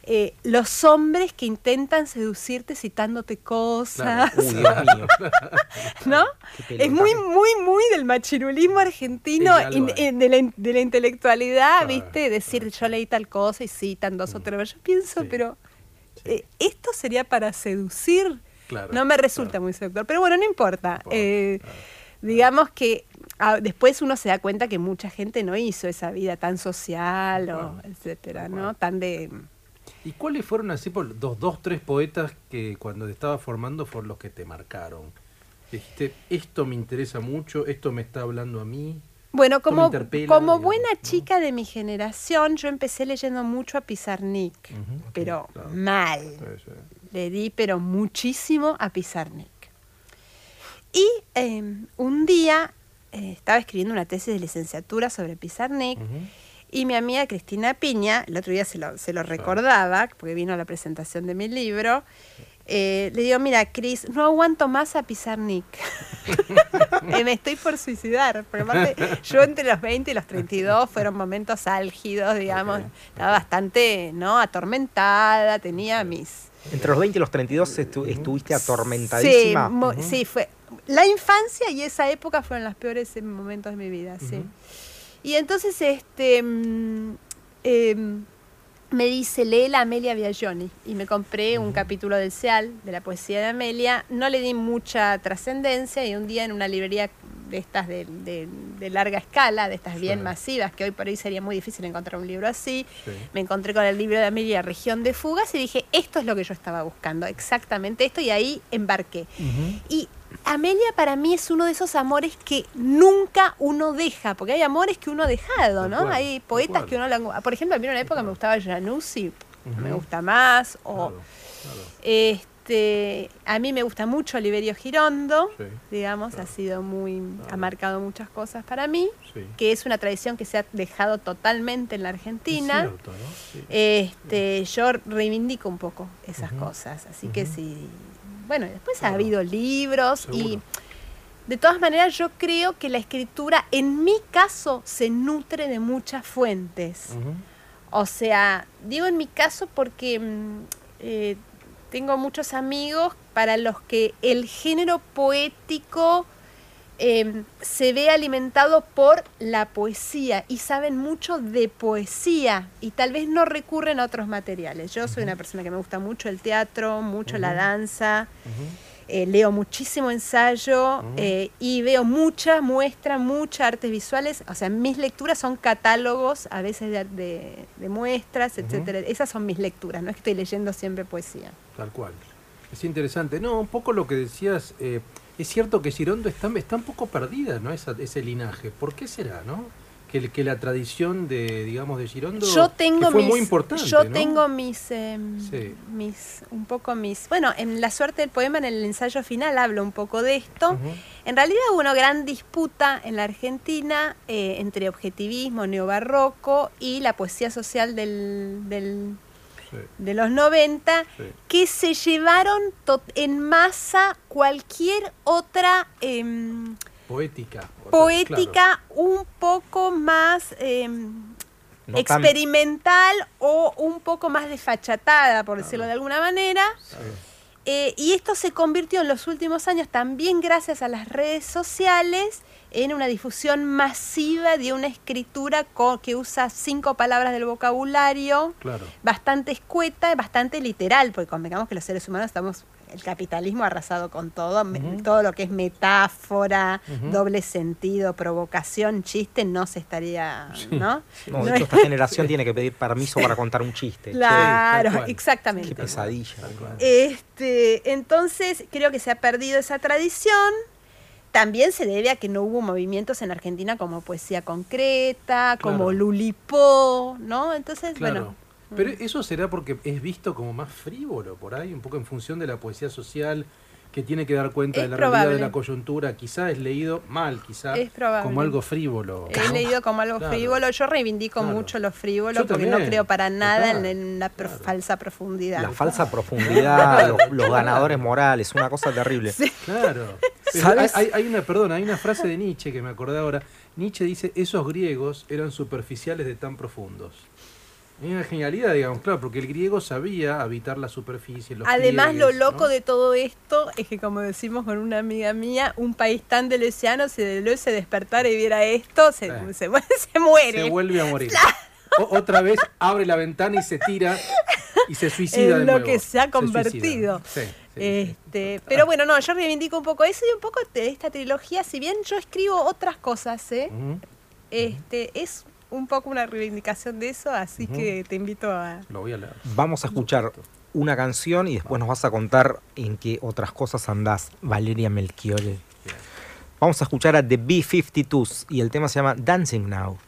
Eh, los hombres que intentan seducirte citándote cosas. ¿No? Es muy, muy, muy del machirulismo argentino, de, la, intelectualidad, ¿viste? Decir yo leí tal cosa y citan dos o mm. tres. Yo pienso, pero eh, esto sería para seducir. no me resulta muy seductor. Pero bueno, no importa. Eh, digamos que ah, después uno se da cuenta que mucha gente no hizo esa vida tan social o etcétera, ¿no? Tan de ¿Y cuáles fueron así por dos, dos, tres poetas que cuando te estaba formando fueron los que te marcaron? Dijiste, esto me interesa mucho, esto me está hablando a mí. Bueno, como, como buena chica de mi generación, yo empecé leyendo mucho a Pizarnik, pero mal. Le di, pero muchísimo a Pizarnik. Y em, un día eh, estaba escribiendo una tesis de licenciatura sobre Pizarnik. Y mi amiga Cristina Piña, el otro día se lo, se lo recordaba, porque vino a la presentación de mi libro, eh, le digo, mira, Cris, no aguanto más a Pizarnik. me estoy por suicidar. Porque yo entre los 20 y los 32 fueron momentos álgidos, digamos. Estaba bastante, ¿no? Atormentada, tenía mis... Entre los 20 y los 32 estuviste atormentadísima. Sí, sí, fue... La infancia y esa época fueron los peores momentos de mi vida, sí. Y entonces este mm, em, me dice, lee la Amelia Biagioni. Y me compré un capítulo del SEAL, de la poesía de Amelia. No le di mucha trascendencia y un día en una librería de estas de, larga escala, de estas bien masivas, que hoy por hoy sería muy difícil encontrar un libro así. Me encontré con el libro de Amelia, Región de Fugas, y dije, esto es lo que yo estaba buscando, exactamente esto, y ahí embarqué. Y Amelia para mí es uno de esos amores que nunca uno deja, porque hay amores que uno ha dejado, ¿no? hay poetas que uno... lo Por ejemplo, a mí en una época me gustaba Januzzi, me gusta más, o... Este, a mí me gusta mucho Oliverio Girondo, digamos, ha sido muy, ha marcado muchas cosas para mí, que es una tradición que se ha dejado totalmente en la Argentina. este, yo reivindico un poco esas cosas, así que sí bueno, después ha habido libros y de todas maneras yo creo que la escritura en mi caso se nutre de muchas fuentes. O sea, digo en mi caso porque mm, eh, tengo muchos amigos para los que el género poético Em, se ve alimentado por la poesía y saben mucho de poesía y tal vez no recurren a otros materiales. Yo soy una persona que me gusta mucho el teatro, mucho la danza, eh, leo muchísimo ensayo eh, y veo muchas muestras, muchas artes visuales. O sea, mis lecturas son catálogos a veces de, muestras, etcétera. Esas son mis lecturas, no es que estoy leyendo siempre poesía. Tal cual. Es interesante. No, un poco lo que decías. Es cierto que Girondo está, está un poco perdida, ¿no? ese linaje. ¿Por qué será, no? Que, que la tradición de, digamos, de Girondo yo tengo fue muy importante. Yo tengo mis, em, mis, un poco mis, bueno, en La suerte del poema, en el ensayo final, hablo un poco de esto. En realidad hubo una gran disputa en la Argentina eh, entre objetivismo neobarroco y la poesía social del, del de los 90, que se llevaron en masa cualquier otra... Em, poética. Poética un poco más... Em, experimental o un poco más desfachatada, por decirlo de alguna manera. Eh, y esto se convirtió en los últimos años, también gracias a las redes sociales, en una difusión masiva de una escritura que usa cinco palabras del vocabulario, bastante escueta, bastante literal, porque convengamos que los seres humanos estamos el capitalismo ha arrasado con todo, todo lo que es metáfora, doble sentido, provocación, chiste, no se estaría, ¿no? No, de hecho, esta generación tiene que pedir permiso para contar un chiste. Claro, exactamente. Qué pesadilla. Este, entonces, creo que se ha perdido esa tradición. También se debe a que no hubo movimientos en Argentina como Poesía Concreta, como Lulipó, ¿no? Entonces, bueno. Pero eso será porque es visto como más frívolo por ahí, un poco en función de la poesía social que tiene que dar cuenta de la realidad de la coyuntura, quizá es leído mal, quizá como algo frívolo. Es leído como algo frívolo. Yo reivindico mucho lo frívolo porque no creo para nada en, la falsa profundidad. La falsa profundidad, los, ganadores morales, una cosa terrible. Claro. Hay, hay, una, perdón, hay una frase de Nietzsche que me acordé ahora. Nietzsche dice, esos griegos eran superficiales de tan profundos. Es una genialidad, digamos, claro, porque el griego sabía habitar la superficie. Los Además, lo loco de todo esto es que, como decimos con una amiga mía, un país tan del océano, si de se despertara y viera esto, se, eh. se, muere. Se vuelve a morir. otra vez abre la ventana y se tira y se suicida. En lo que se ha convertido. este, pero bueno, no, yo reivindico un poco eso y un poco de esta trilogía, si bien yo escribo otras cosas, ¿eh? este, es un poco una reivindicación de eso, así que te invito a... Lo voy a leer. Vamos a escuchar una canción y después nos vas a contar en qué otras cosas andás, Valeria Melchiore. Vamos a escuchar a The B-52s y el tema se llama Dancing Now.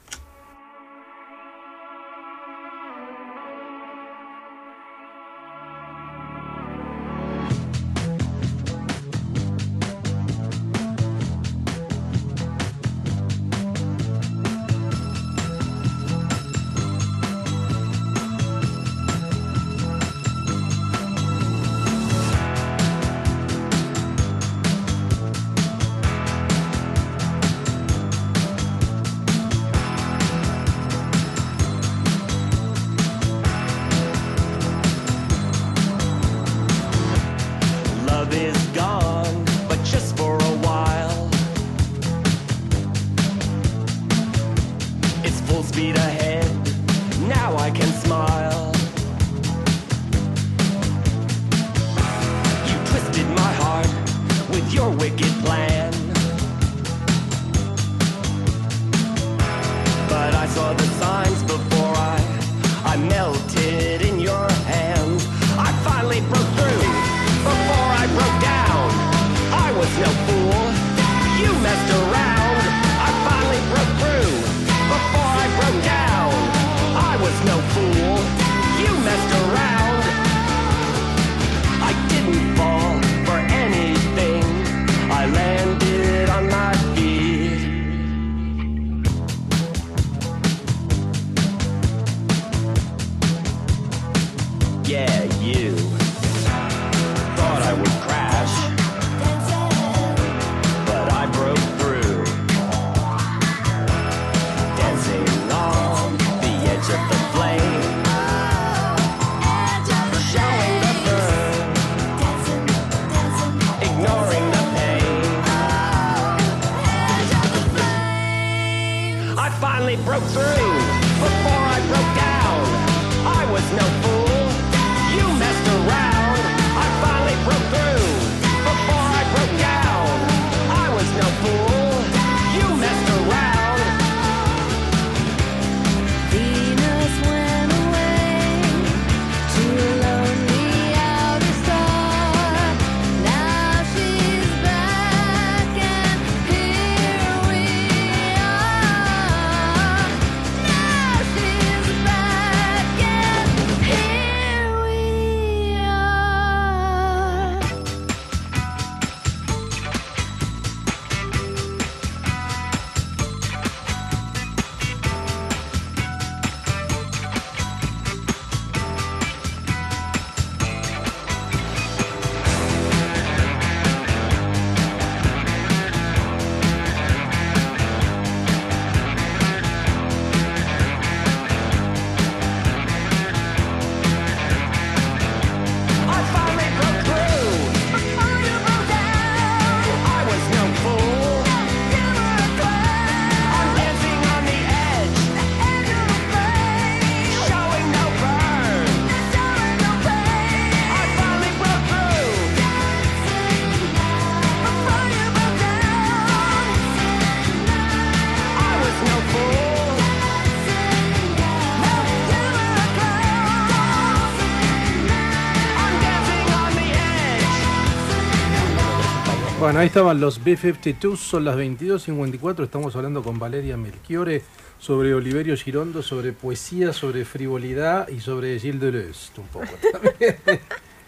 Bueno, ahí estaban los B-52, son las 22.54, estamos hablando con Valeria Melchiore sobre Oliverio Girondo, sobre poesía, sobre frivolidad y sobre Gilles Deleuze, un poco también.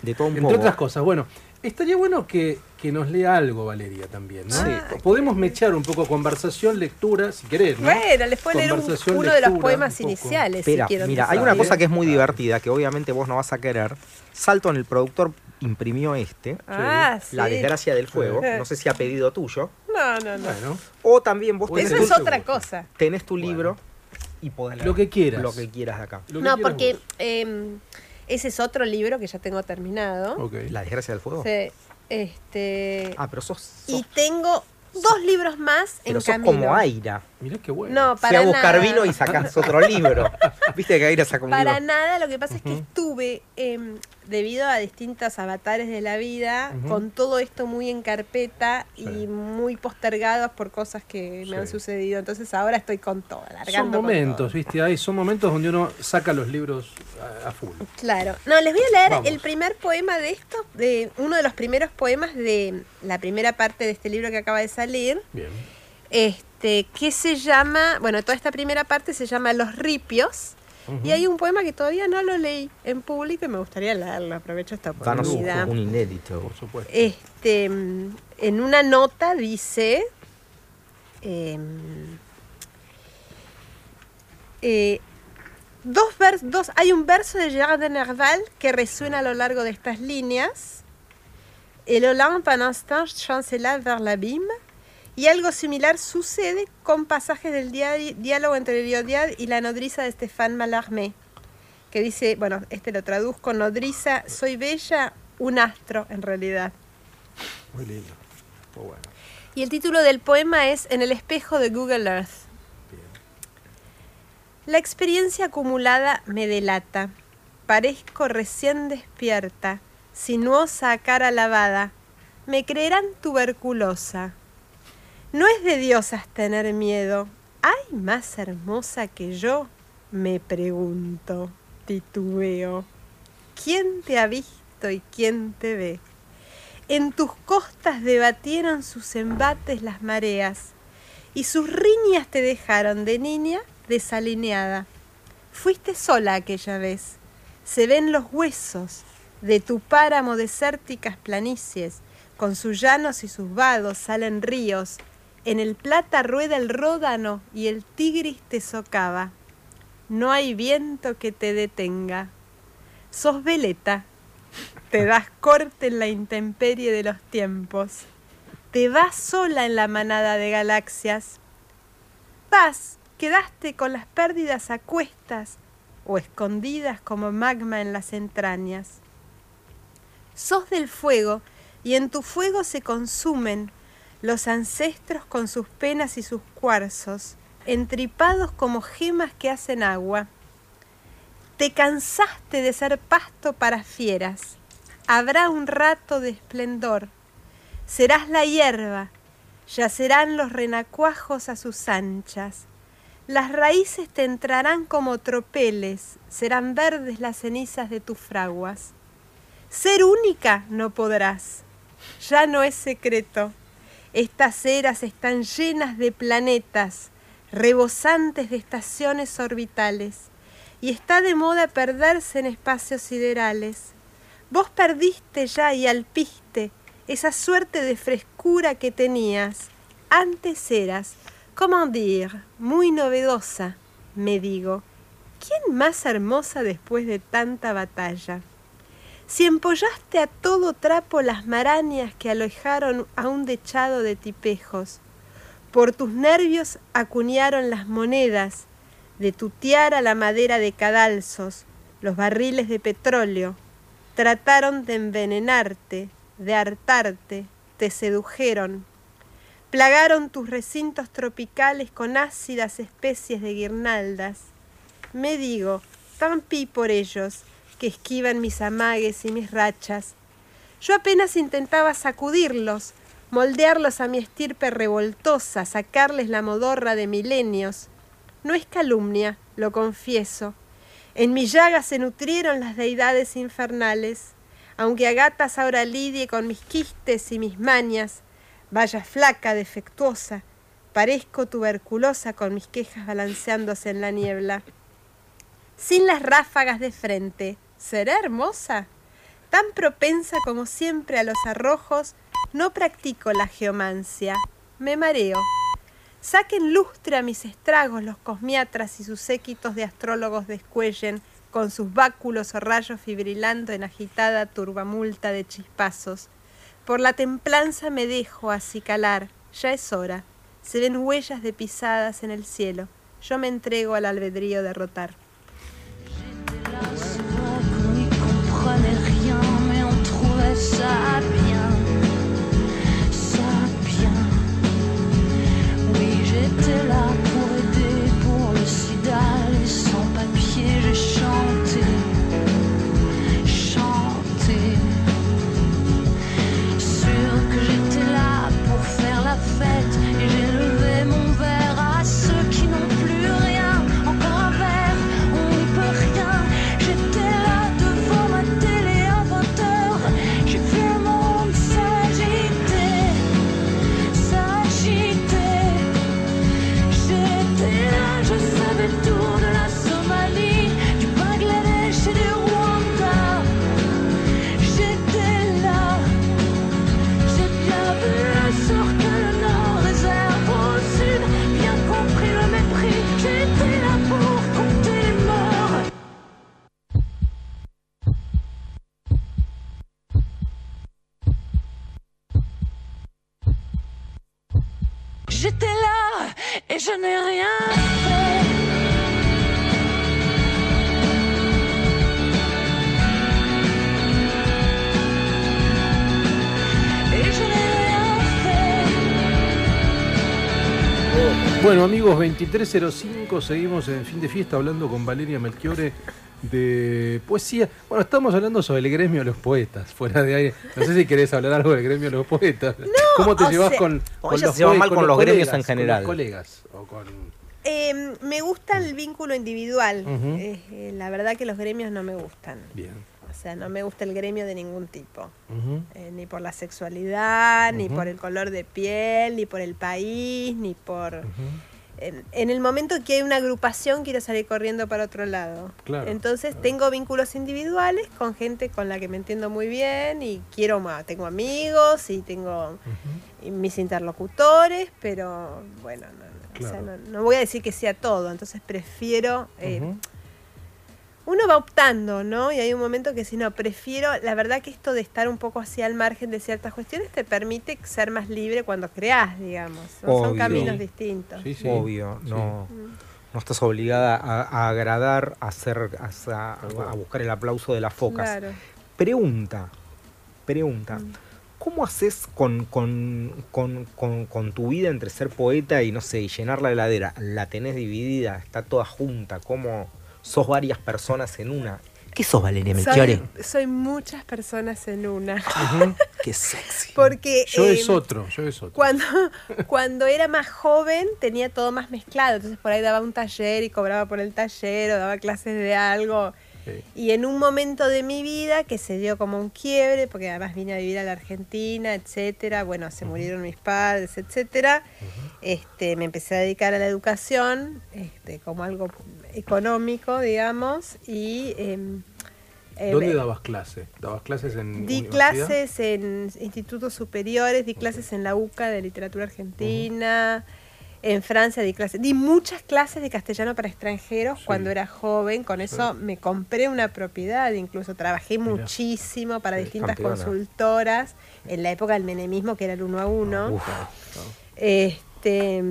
De todo un Entre otras cosas. Bueno, estaría bueno que, nos lea algo, Valeria, también, ¿no? Sí. Podemos mechar un poco conversación, lectura, si querés, ¿no? Bueno, les puedo leer uno de los poemas iniciales. Espera, mira, hay una cosa que es muy divertida, que obviamente vos no vas a querer. Salto en el productor imprimió este, ah, La desgracia del fuego. No sé si ha pedido tuyo. No, no, no. o también vos tenés Eso es otra cosa. Tenés tu libro y podés leer lo que quieras. Lo que quieras de acá. No, porque em, ese es otro libro que ya tengo terminado. La desgracia del fuego. Sí. Este. Ah, pero sos. y tengo dos libros más pero en sos como Aira. Mirá qué bueno. No, para Fui a buscar vino y sacás otro libro. Viste que Aira sacó un para libro. Para nada, lo que pasa es que estuve eh, debido a distintos avatares de la vida, con todo esto muy en carpeta y muy postergados por cosas que me han sucedido. Entonces ahora estoy con todo, Son momentos, ¿viste? Hay, son momentos donde uno saca los libros a, full. Claro. No, les voy a leer el primer poema de esto, de uno de los primeros poemas de la primera parte de este libro que acaba de salir. Bien. Este, que se llama, bueno, toda esta primera parte se llama Los Ripios y hay un poema que todavía no lo leí en público y me gustaría leerlo. Aprovecho esta oportunidad. un inédito, por supuesto. Este, en una nota dice. Em, eh, dos dos, hay un verso de Gerard de Nerval que resuena a lo largo de estas líneas. El Olympe un instant chancela vers l'abîme. Y algo similar sucede con pasajes del diálogo entre Diodiad y la nodriza de Stéphane Mallarmé, que dice, bueno, este lo traduzco, nodriza, soy bella, un astro en realidad. Muy lindo, muy bueno. Y el título del poema es En el espejo de Google Earth. La experiencia acumulada me delata. Parezco recién despierta, sinuosa a cara lavada. Me creerán tuberculosa no es de diosas tener miedo. ¿Hay más hermosa que yo? Me pregunto, titubeo. ¿Quién te ha visto y quién te ve? En tus costas debatieron sus embates las mareas, y sus riñas te dejaron de niña desalineada. Fuiste sola aquella vez. Se ven los huesos de tu páramo desérticas planicies, con sus llanos y sus vados salen ríos, en el plata rueda el ródano y el tigris te socava. No hay viento que te detenga. Sos veleta. Te das corte en la intemperie de los tiempos. Te vas sola en la manada de galaxias. Vas, quedaste con las pérdidas a cuestas o escondidas como magma en las entrañas. Sos del fuego y en tu fuego se consumen los ancestros con sus penas y sus cuarzos, entripados como gemas que hacen agua. Te cansaste de ser pasto para fieras. Habrá un rato de esplendor. Serás la hierba, yacerán los renacuajos a sus anchas. Las raíces te entrarán como tropeles, serán verdes las cenizas de tus fraguas. Ser única no podrás, ya no es secreto estas eras están llenas de planetas, rebosantes de estaciones orbitales, y está de moda perderse en espacios siderales. Vos perdiste ya y alpiste esa suerte de frescura que tenías. Antes eras, como dire, muy novedosa, me digo. ¿Quién más hermosa después de tanta batalla? Si empollaste a todo trapo las marañas que alojaron a un dechado de tipejos, por tus nervios acuñaron las monedas, de tu tiara la madera de cadalzos, los barriles de petróleo, trataron de envenenarte, de hartarte, te sedujeron, plagaron tus recintos tropicales con ácidas especies de guirnaldas. Me digo, tan pi por ellos, que esquivan mis amagues y mis rachas. Yo apenas intentaba sacudirlos, moldearlos a mi estirpe revoltosa, sacarles la modorra de milenios. No es calumnia, lo confieso. En mi llaga se nutrieron las deidades infernales, aunque a gatas ahora lidie con mis quistes y mis mañas, Vaya flaca, defectuosa, parezco tuberculosa con mis quejas balanceándose en la niebla. Sin las ráfagas de frente, ¿será hermosa? Tan propensa como siempre a los arrojos, no practico la geomancia, me mareo. Saquen lustre a mis estragos los cosmiatras y sus séquitos de astrólogos descuellen con sus báculos o rayos fibrilando en agitada turbamulta de chispazos. Por la templanza me dejo acicalar, ya es hora. Se ven huellas de pisadas en el cielo. Yo me entrego al albedrío de rotar. Bueno amigos, 2305, seguimos en fin de fiesta hablando con Valeria Melchiore de poesía. Bueno, estamos hablando sobre el gremio de los poetas, fuera de aire. No sé si querés hablar algo del gremio de los poetas. ¿Cómo te llevas con, con los, se mal con, los, gremios en general? Con los colegas o con... Em, me gusta el vínculo individual. Eh, la verdad que los gremios no me gustan. Bien. O sea, no me gusta el gremio de ningún tipo. Eh, ni por la sexualidad, ni por el color de piel, ni por el país, ni por... En, el momento que hay una agrupación quiero salir corriendo para otro lado. Entonces tengo vínculos individuales con gente con la que me entiendo muy bien y quiero más. Tengo amigos y tengo mis interlocutores, pero bueno, no, voy a decir que sea todo. Entonces prefiero... Eh, uno va optando, ¿no? Y hay un momento que si no, prefiero, la verdad que esto de estar un poco así al margen de ciertas cuestiones te permite ser más libre cuando creas, digamos. Son caminos distintos. Sí, Obvio, no. No estás obligada a, agradar, a, hacer, a, buscar el aplauso de las focas. Pregunta, pregunta. Mm. ¿Cómo haces con, con, con, tu vida entre ser poeta y, no sé, y llenar la heladera? ¿La tenés dividida? ¿Está toda junta? ¿Cómo, sos varias personas en una. ¿Qué sos Valeria Melchiore? Soy, muchas personas en una. Qué sexy. Porque yo es em, otro, yo es otro. Cuando, cuando era más joven tenía todo más mezclado, entonces por ahí daba un taller y cobraba por el taller o daba clases de algo. Y en un momento de mi vida que se dio como un quiebre, porque además vine a vivir a la Argentina, etcétera, bueno, se murieron mis padres, etcétera, este, me empecé a dedicar a la educación, este, como algo económico, digamos, y... Em, eh, ¿Dónde dabas clases? ¿Dabas clases en Di clases en institutos superiores, di clases en la UCA de literatura argentina, en Francia di clases, di muchas clases de castellano para extranjeros cuando era joven, con eso me compré una propiedad, incluso trabajé muchísimo para distintas consultoras en la época del menemismo que era el uno a uno. Este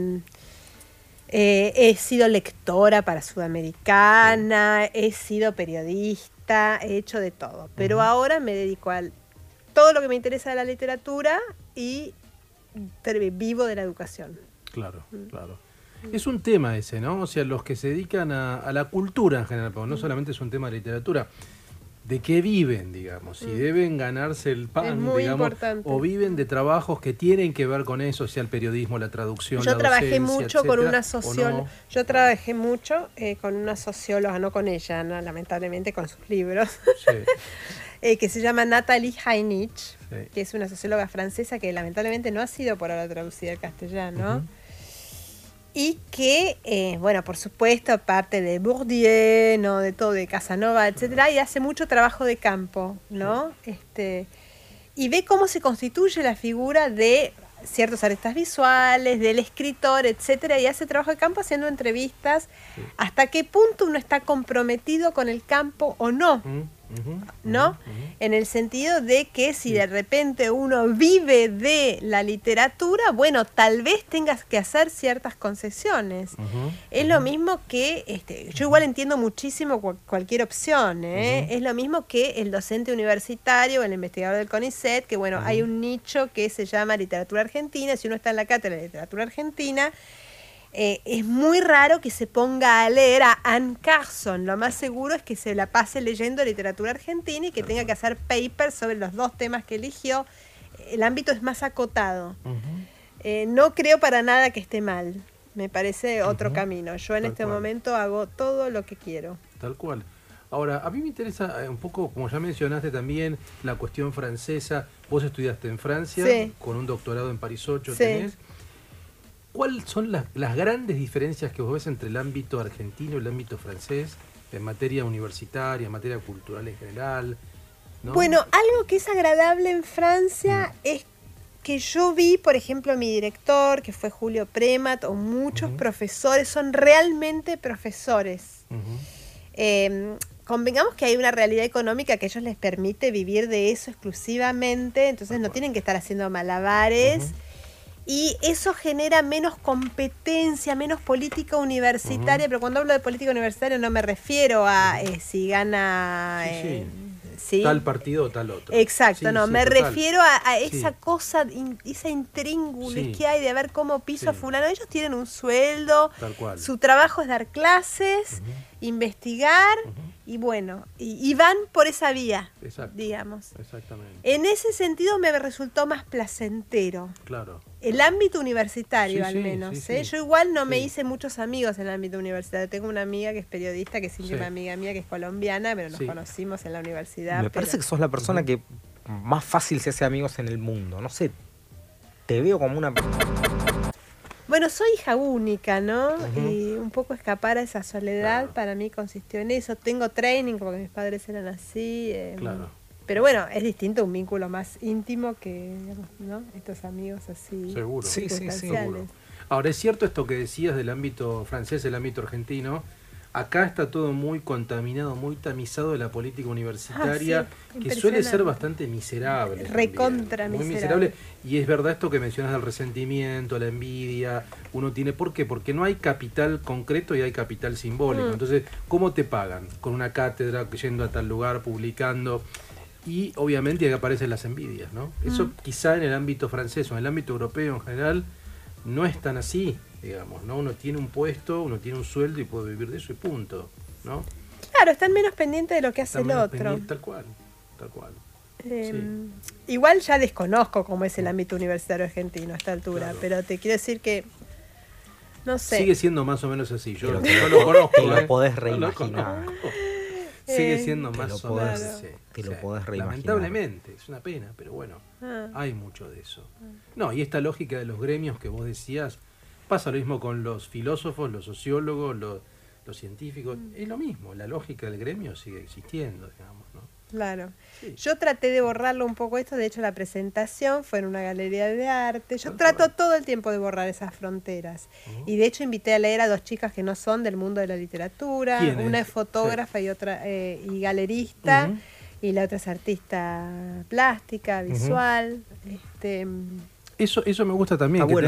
eh, he sido lectora para Sudamericana, he sido periodista, he hecho de todo. Pero ahora me dedico a todo lo que me interesa de la literatura y vivo de la educación. Claro, mm. claro. Es un tema ese, ¿no? O sea, los que se dedican a, la cultura en general, porque no solamente es un tema de literatura. de qué viven, digamos, si mm. deben ganarse el pan, digamos, o viven de trabajos que tienen que ver con eso, sea el periodismo, la traducción, yo trabajé mucho con una socióloga, yo trabajé mucho eh, con una socióloga, no con ella, lamentablemente con sus libros, eh, que se llama Natalie Heinich, que es una socióloga francesa que lamentablemente no ha sido por ahora traducida al castellano. Y que, eh, bueno, por supuesto, parte de Bourdieu, ¿no? de todo, de Casanova, etcétera, y hace mucho trabajo de campo, ¿no? Este, y ve cómo se constituye la figura de ciertos artistas visuales, del escritor, etcétera, y hace trabajo de campo haciendo entrevistas, hasta qué punto uno está comprometido con el campo o no. ¿No? En el sentido de que si de repente uno vive de la literatura, bueno, tal vez tengas que hacer ciertas concesiones. Es lo mismo que, este, yo igual entiendo muchísimo cualquier opción, ¿eh? es lo mismo que el docente universitario, el investigador del CONICET, que bueno, hay un nicho que se llama literatura argentina, si uno está en la cátedra de literatura argentina, eh, es muy raro que se ponga a leer a Anne Carson. Lo más seguro es que se la pase leyendo literatura argentina y que tenga que hacer papers sobre los dos temas que eligió. El ámbito es más acotado. Eh, no creo para nada que esté mal. Me parece otro camino. Yo en este momento hago todo lo que quiero. Tal cual. Ahora, a mí me interesa eh, un poco, como ya mencionaste también, la cuestión francesa. Vos estudiaste en Francia con un doctorado en París 8, tenés. ¿Cuáles son las, grandes diferencias que vos ves entre el ámbito argentino y el ámbito francés en materia universitaria, en materia cultural en general? Bueno, algo que es agradable en Francia mm. es que yo vi, por ejemplo, mi director, que fue Julio Premat, o muchos profesores, son realmente profesores. Em, convengamos que hay una realidad económica que a ellos les permite vivir de eso exclusivamente, entonces no tienen que estar haciendo malabares y eso genera menos competencia, menos política universitaria, pero cuando hablo de política universitaria no me refiero a eh, si gana... Eh, tal partido o tal otro. Exacto, no, me refiero a, esa cosa, esa intríngulis que hay de ver cómo piso fulano. Ellos tienen un sueldo, su trabajo es dar clases, investigar y bueno, y, van por esa vía, digamos. Exactamente. En ese sentido me resultó más placentero. Claro. El ámbito universitario, al menos. ¿eh? Yo igual no me hice muchos amigos en el ámbito universitario. Tengo una amiga que es periodista, que es una amiga mía, que es colombiana, pero nos conocimos en la universidad. Me parece que sos la persona que más fácil se hace amigos en el mundo. No sé, te veo como una bueno, soy hija única, ¿no? Y un poco escapar a esa soledad para mí consistió en eso. Tengo training porque mis padres eran así. Em, claro. Pero bueno, es distinto un vínculo más íntimo que, ¿no? Estos amigos así. Seguro. Sí, sí, sí. Ahora, es cierto esto que decías del ámbito francés, el ámbito argentino, Acá está todo muy contaminado, muy tamizado de la política universitaria, ah, que suele ser bastante miserable. Recontra Muy miserable. Y es verdad esto que mencionas del resentimiento, la envidia. Uno tiene. ¿Por qué? Porque no hay capital concreto y hay capital simbólico. Mm. Entonces, ¿cómo te pagan? Con una cátedra, yendo a tal lugar, publicando. Y obviamente ahí aparecen las envidias, ¿no? Eso mm. quizá en el ámbito francés o en el ámbito europeo en general no es tan así digamos, ¿no? Uno tiene un puesto, uno tiene un sueldo y puede vivir de eso y punto, ¿no? Claro, están menos pendientes de lo que hace el otro. Tal cual, tal cual. Em, igual ya desconozco cómo es el ámbito universitario argentino a esta altura, pero te quiero decir que no sé. Sigue siendo más o menos así. Yo, lo conozco. Te lo podés reimaginar. Sigue eh, siendo más o menos. Te lo podés reimaginar. Lamentablemente, es una pena, pero bueno, ah. hay mucho de eso. Ah. No, y esta lógica de los gremios que vos decías, Pasa lo mismo con los filósofos, los sociólogos, los, científicos. Mm. Es lo mismo, la lógica del gremio sigue existiendo, digamos, ¿no? Claro. Yo traté de borrarlo un poco esto, de hecho la presentación fue en una galería de arte. Yo trato todo el tiempo de borrar esas fronteras. Y de hecho invité a leer a dos chicas que no son del mundo de la literatura. Una es, fotógrafa y otra eh, y galerista. Y la otra es artista plástica, visual. este, eso, eso me gusta también. que bueno,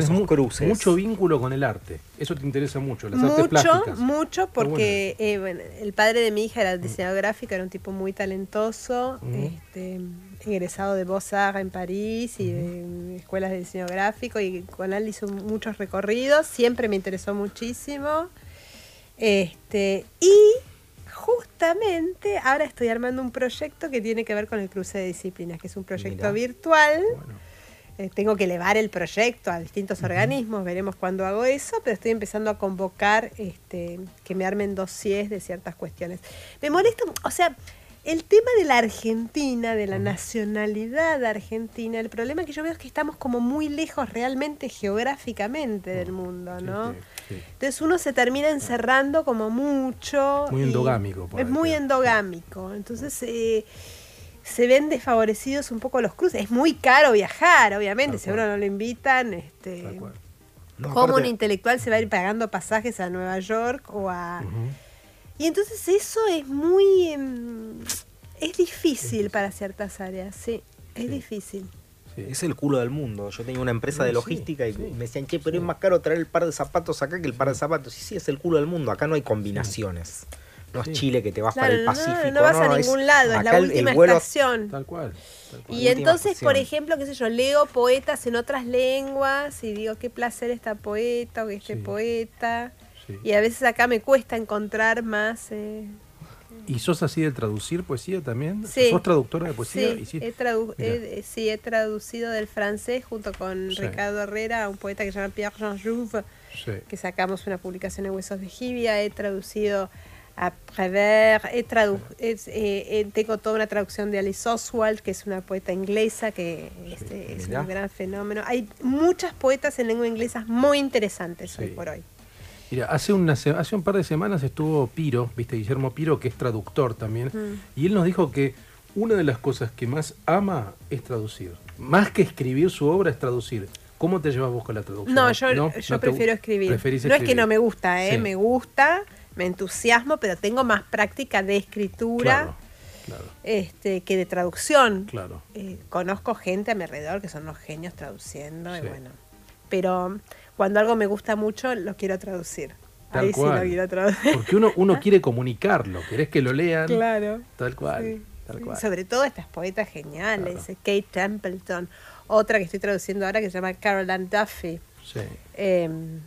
Mucho vínculo con el arte. Eso te interesa mucho, las mucho, artes plásticas. Mucho, porque eh, el padre de mi hija era diseñador gráfico, era un tipo muy talentoso, este, egresado de Beaux-Arts en París y de escuelas de diseño gráfico, y con él hizo muchos recorridos. Siempre me interesó muchísimo. Este, y justamente ahora estoy armando un proyecto que tiene que ver con el cruce de disciplinas, que es un proyecto virtual. Eh, tengo que elevar el proyecto a distintos organismos, veremos cuándo hago eso, pero estoy empezando a convocar este, que me armen dossiers de ciertas cuestiones. Me molesta, o sea, el tema de la Argentina, de la nacionalidad argentina, el problema que yo veo es que estamos como muy lejos realmente geográficamente del mundo, ¿no? Entonces uno se termina encerrando como mucho. Muy endogámico. es muy endogámico. Entonces eh, se ven desfavorecidos un poco los cruces. Es muy caro viajar, obviamente, si a uno no lo invitan. Este, ¿Cómo un intelectual se va a ir pagando pasajes a Nueva York o a... Y entonces eso es muy... Em, es difícil para ciertas áreas, sí, es difícil. Es el culo del mundo. Yo tenía una empresa de logística y me decían, che, pero es más caro traer el par de zapatos acá que el par de zapatos. Sí, sí, es el culo del mundo. Acá no hay combinaciones. No es Chile que te vas para el Pacífico. No, no vas a ningún lado, es la última estación. Tal cual. Y entonces, por ejemplo, qué sé yo, leo poetas en otras lenguas y digo, qué placer esta poeta o este poeta. Y a veces acá me cuesta encontrar más... Eh, ¿Y sos así de traducir poesía también? ¿Sos traductora de poesía? Sí, he, sí, he traducido del francés junto con Ricardo Herrera, un poeta que se llama Pierre-Jean Jouve, que sacamos una publicación en Huesos de Jibia. He traducido a Prévert, he eh, eh, tengo toda una traducción de Alice Oswald, que es una poeta inglesa, que este, es un gran fenómeno. Hay muchas poetas en lengua inglesa muy interesantes hoy por hoy. Mira, hace, una, hace un par de semanas estuvo Piro, viste, Guillermo Piro, que es traductor también, mm. y él nos dijo que una de las cosas que más ama es traducir. Más que escribir su obra es traducir. ¿Cómo te llevas vos con la traducción? No, yo, prefiero escribir. No es que no me gusta, ¿eh? me gusta, me entusiasmo, pero tengo más práctica de escritura. Este, que de traducción. Claro. Eh, conozco gente a mi alrededor que son los genios traduciendo y bueno. Pero cuando algo me gusta mucho, lo quiero traducir. Ahí sí lo quiero traducir. Porque uno, uno quiere comunicarlo, querés que lo lean. Claro. Tal cual. Sobre todo estas poetas geniales, Kate Templeton, otra que estoy traduciendo ahora que se llama Caroline Duffy. Em, sí.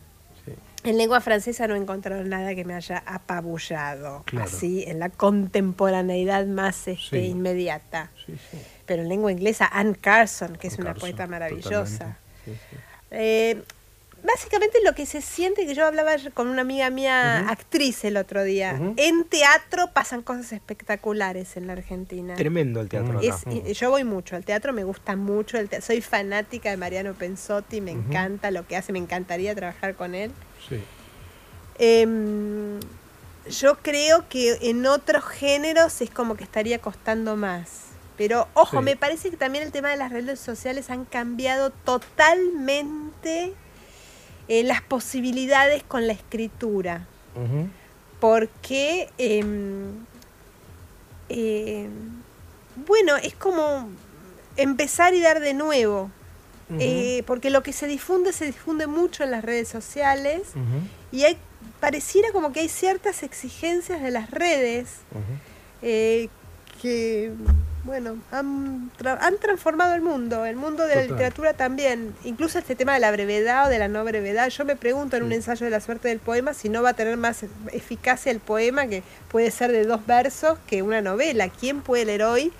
En lengua francesa no he encontrado nada que me haya apabullado, así, en la contemporaneidad más este, inmediata. Pero en lengua inglesa, Anne Carson, que es una poeta maravillosa. Eh, básicamente lo que se siente, que yo hablaba con una amiga mía, actriz el otro día, en teatro pasan cosas espectaculares en la Argentina. Tremendo el teatro. yo voy mucho al teatro, me gusta mucho, el soy fanática de Mariano Pensotti, me encanta lo que hace, me encantaría trabajar con él. Sí. Em, yo creo que en otros géneros es como que estaría costando más. Pero ojo, me parece que también el tema de las redes sociales han cambiado totalmente eh, las posibilidades con la escritura. Porque, em, em, bueno, es como empezar y dar de nuevo. Eh, porque lo que se difunde se difunde mucho en las redes sociales y hay, pareciera como que hay ciertas exigencias de las redes eh, que bueno, han, han, transformado el mundo, el mundo de la literatura también. Incluso este tema de la brevedad o de la no brevedad. Yo me pregunto en un ensayo de la suerte del poema si no va a tener más eficacia el poema, que puede ser de dos versos, que una novela. ¿Quién puede leer hoy?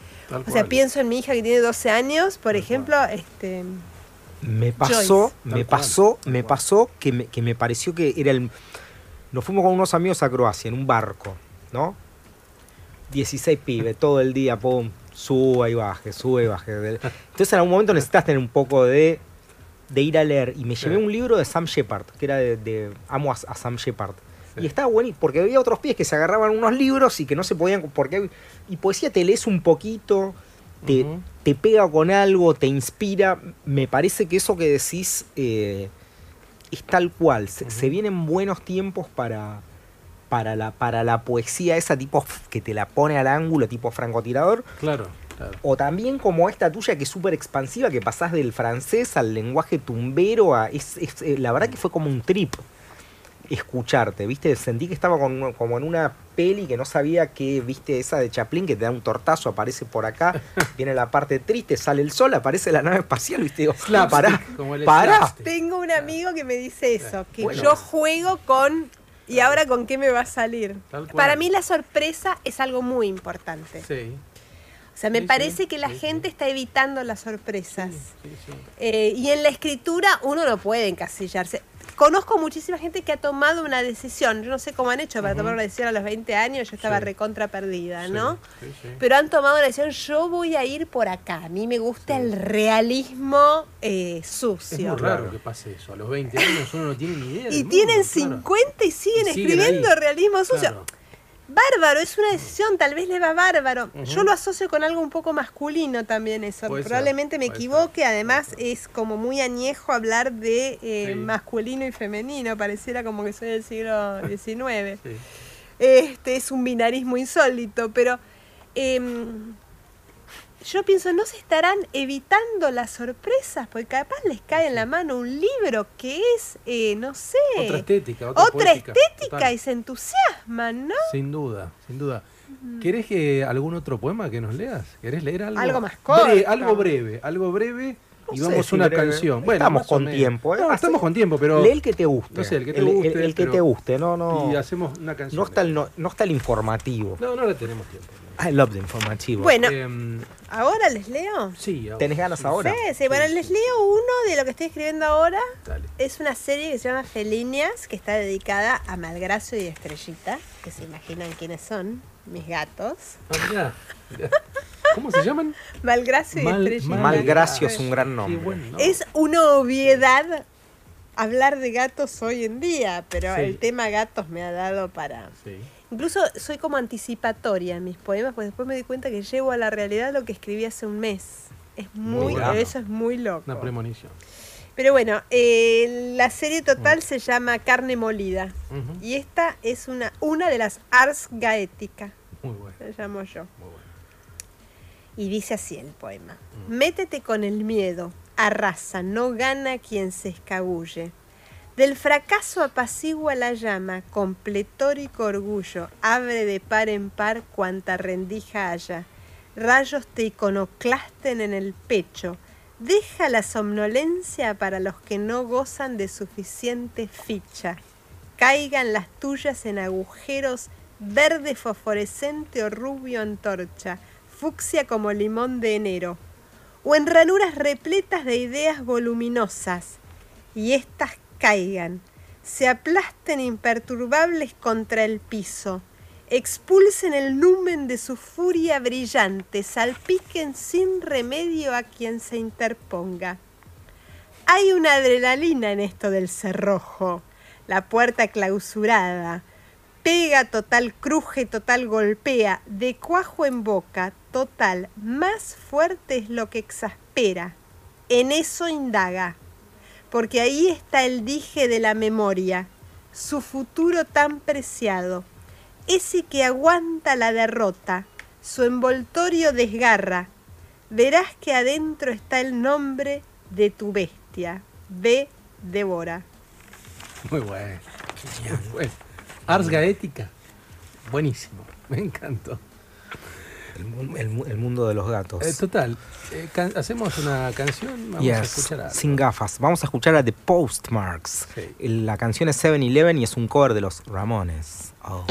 o sea, pienso en mi hija que tiene 12 años, por ejemplo, este... Me pasó, me pasó, me pasó que me, que me pareció que era el... Nos fuimos con unos amigos a Croacia en un barco, ¿no? 16 pibes, todo el día, pum, sube y baje, sube y baje. Entonces en algún momento necesitas tener un poco de, de ir a leer. Y me llevé un libro de Sam Shepard, que era de, amo a, Sam Shepard. Y estaba bueno, porque había otros pies que se agarraban unos libros y que no se podían, porque y poesía te lees un poquito, te, te pega con algo, te inspira. Me parece que eso que decís eh, es tal cual. se vienen buenos tiempos para, para la, para la poesía esa tipo que te la pone al ángulo, tipo francotirador. Claro. Claro. O también como esta tuya que es súper expansiva, que pasás del francés al lenguaje tumbero, a, es, eh, la verdad que fue como un trip escucharte, ¿viste? Sentí que estaba como en una peli que no sabía que, ¿viste? Esa de Chaplin que te da un tortazo, aparece por acá, viene la parte triste, sale el sol, aparece la nave espacial, ¿viste? Digo, pará, pará. Tengo un amigo que me dice eso, que yo juego con ¿Y ahora con qué me va a salir? Para mí la sorpresa es algo muy importante. Sí. O sea, me parece que la gente está evitando las sorpresas. Eh, y en la escritura uno no puede encasillarse conozco muchísima gente que ha tomado una decisión. Yo no sé cómo han hecho para tomar una decisión a los 20 años, yo estaba recontra perdida, ¿no? Pero han tomado una decisión, yo voy a ir por acá. A mí me gusta el realismo eh, sucio. Es muy raro que pase eso. A los 20 años uno no tiene ni idea. y tienen 50 y siguen, escribiendo realismo sucio. Bárbaro, es una decisión, tal vez le va bárbaro. Yo lo asocio con algo un poco masculino también eso. Probablemente me equivoque, además es como muy añejo hablar de eh, masculino y femenino, pareciera como que soy del siglo XIX. Este es un binarismo insólito, pero em, yo pienso, ¿no se estarán evitando las sorpresas? Porque capaz les cae en la mano un libro que es, eh, no sé... Otra estética, otra, estética y se entusiasman, ¿no? Sin duda, sin duda. ¿Querés que algún otro poema que nos leas? ¿Querés leer algo? Algo más corto. algo breve, algo breve y vamos a una canción. Bueno, estamos con tiempo, ¿eh? estamos con tiempo, pero. Lee el que te guste. No sé, el que te guste. El, que te guste, no, no. Y hacemos una canción. No está el, no, está el informativo. No, no le tenemos tiempo. I love the informativo. Bueno, em, ¿ahora les leo? Sí. ¿Tenés ganas ahora? Sí, sí, bueno, les leo uno de lo que estoy escribiendo ahora. Dale. Es una serie que se llama Felinias, que está dedicada a Malgracio y Estrellita, que se imaginan quiénes son, mis gatos. Ah, ¿Cómo se llaman? Malgracio y Estrellita. Malgracio es un gran nombre. Es una obviedad hablar de gatos hoy en día, pero el tema gatos me ha dado para... Sí. Incluso soy como anticipatoria en mis poemas, pues después me di cuenta que llevo a la realidad lo que escribí hace un mes. Es muy, eso es muy loco. Una premonición. Pero bueno, eh, la serie total se llama Carne Molida. Y esta es una, una de las Ars Gaética. Muy bueno. Se llamo yo. Muy bueno. Y dice así el poema. Métete con el miedo, arrasa, no gana quien se escabulle. Del fracaso apacigua la llama, con pletórico orgullo, abre de par en par cuanta rendija haya. Rayos te iconoclasten en el pecho, deja la somnolencia para los que no gozan de suficiente ficha. Caigan las tuyas en agujeros verde fosforescente o rubio antorcha, como limón de enero, o en ranuras repletas de ideas voluminosas, y estas caigan, se aplasten imperturbables contra el piso, expulsen el numen de su furia brillante, salpiquen sin remedio a quien se interponga. Hay una adrenalina en esto del cerrojo, la puerta clausurada, pega total, cruje total, golpea, de cuajo en boca, total, más fuerte es lo que exaspera. En eso indaga porque ahí está el dije de la memoria, su futuro tan preciado, ese que aguanta la derrota, su envoltorio desgarra. Verás que adentro está el nombre de tu bestia. Ve, devora. Muy bueno. Muy Ars Gaética. Buenísimo. Me encantó. El, mundo de los gatos. Eh, total. Eh, hacemos una canción. Vamos a escuchar Sin gafas. Vamos a escuchar a The Postmarks. La canción es 7-Eleven y es un cover de los Ramones. Oh,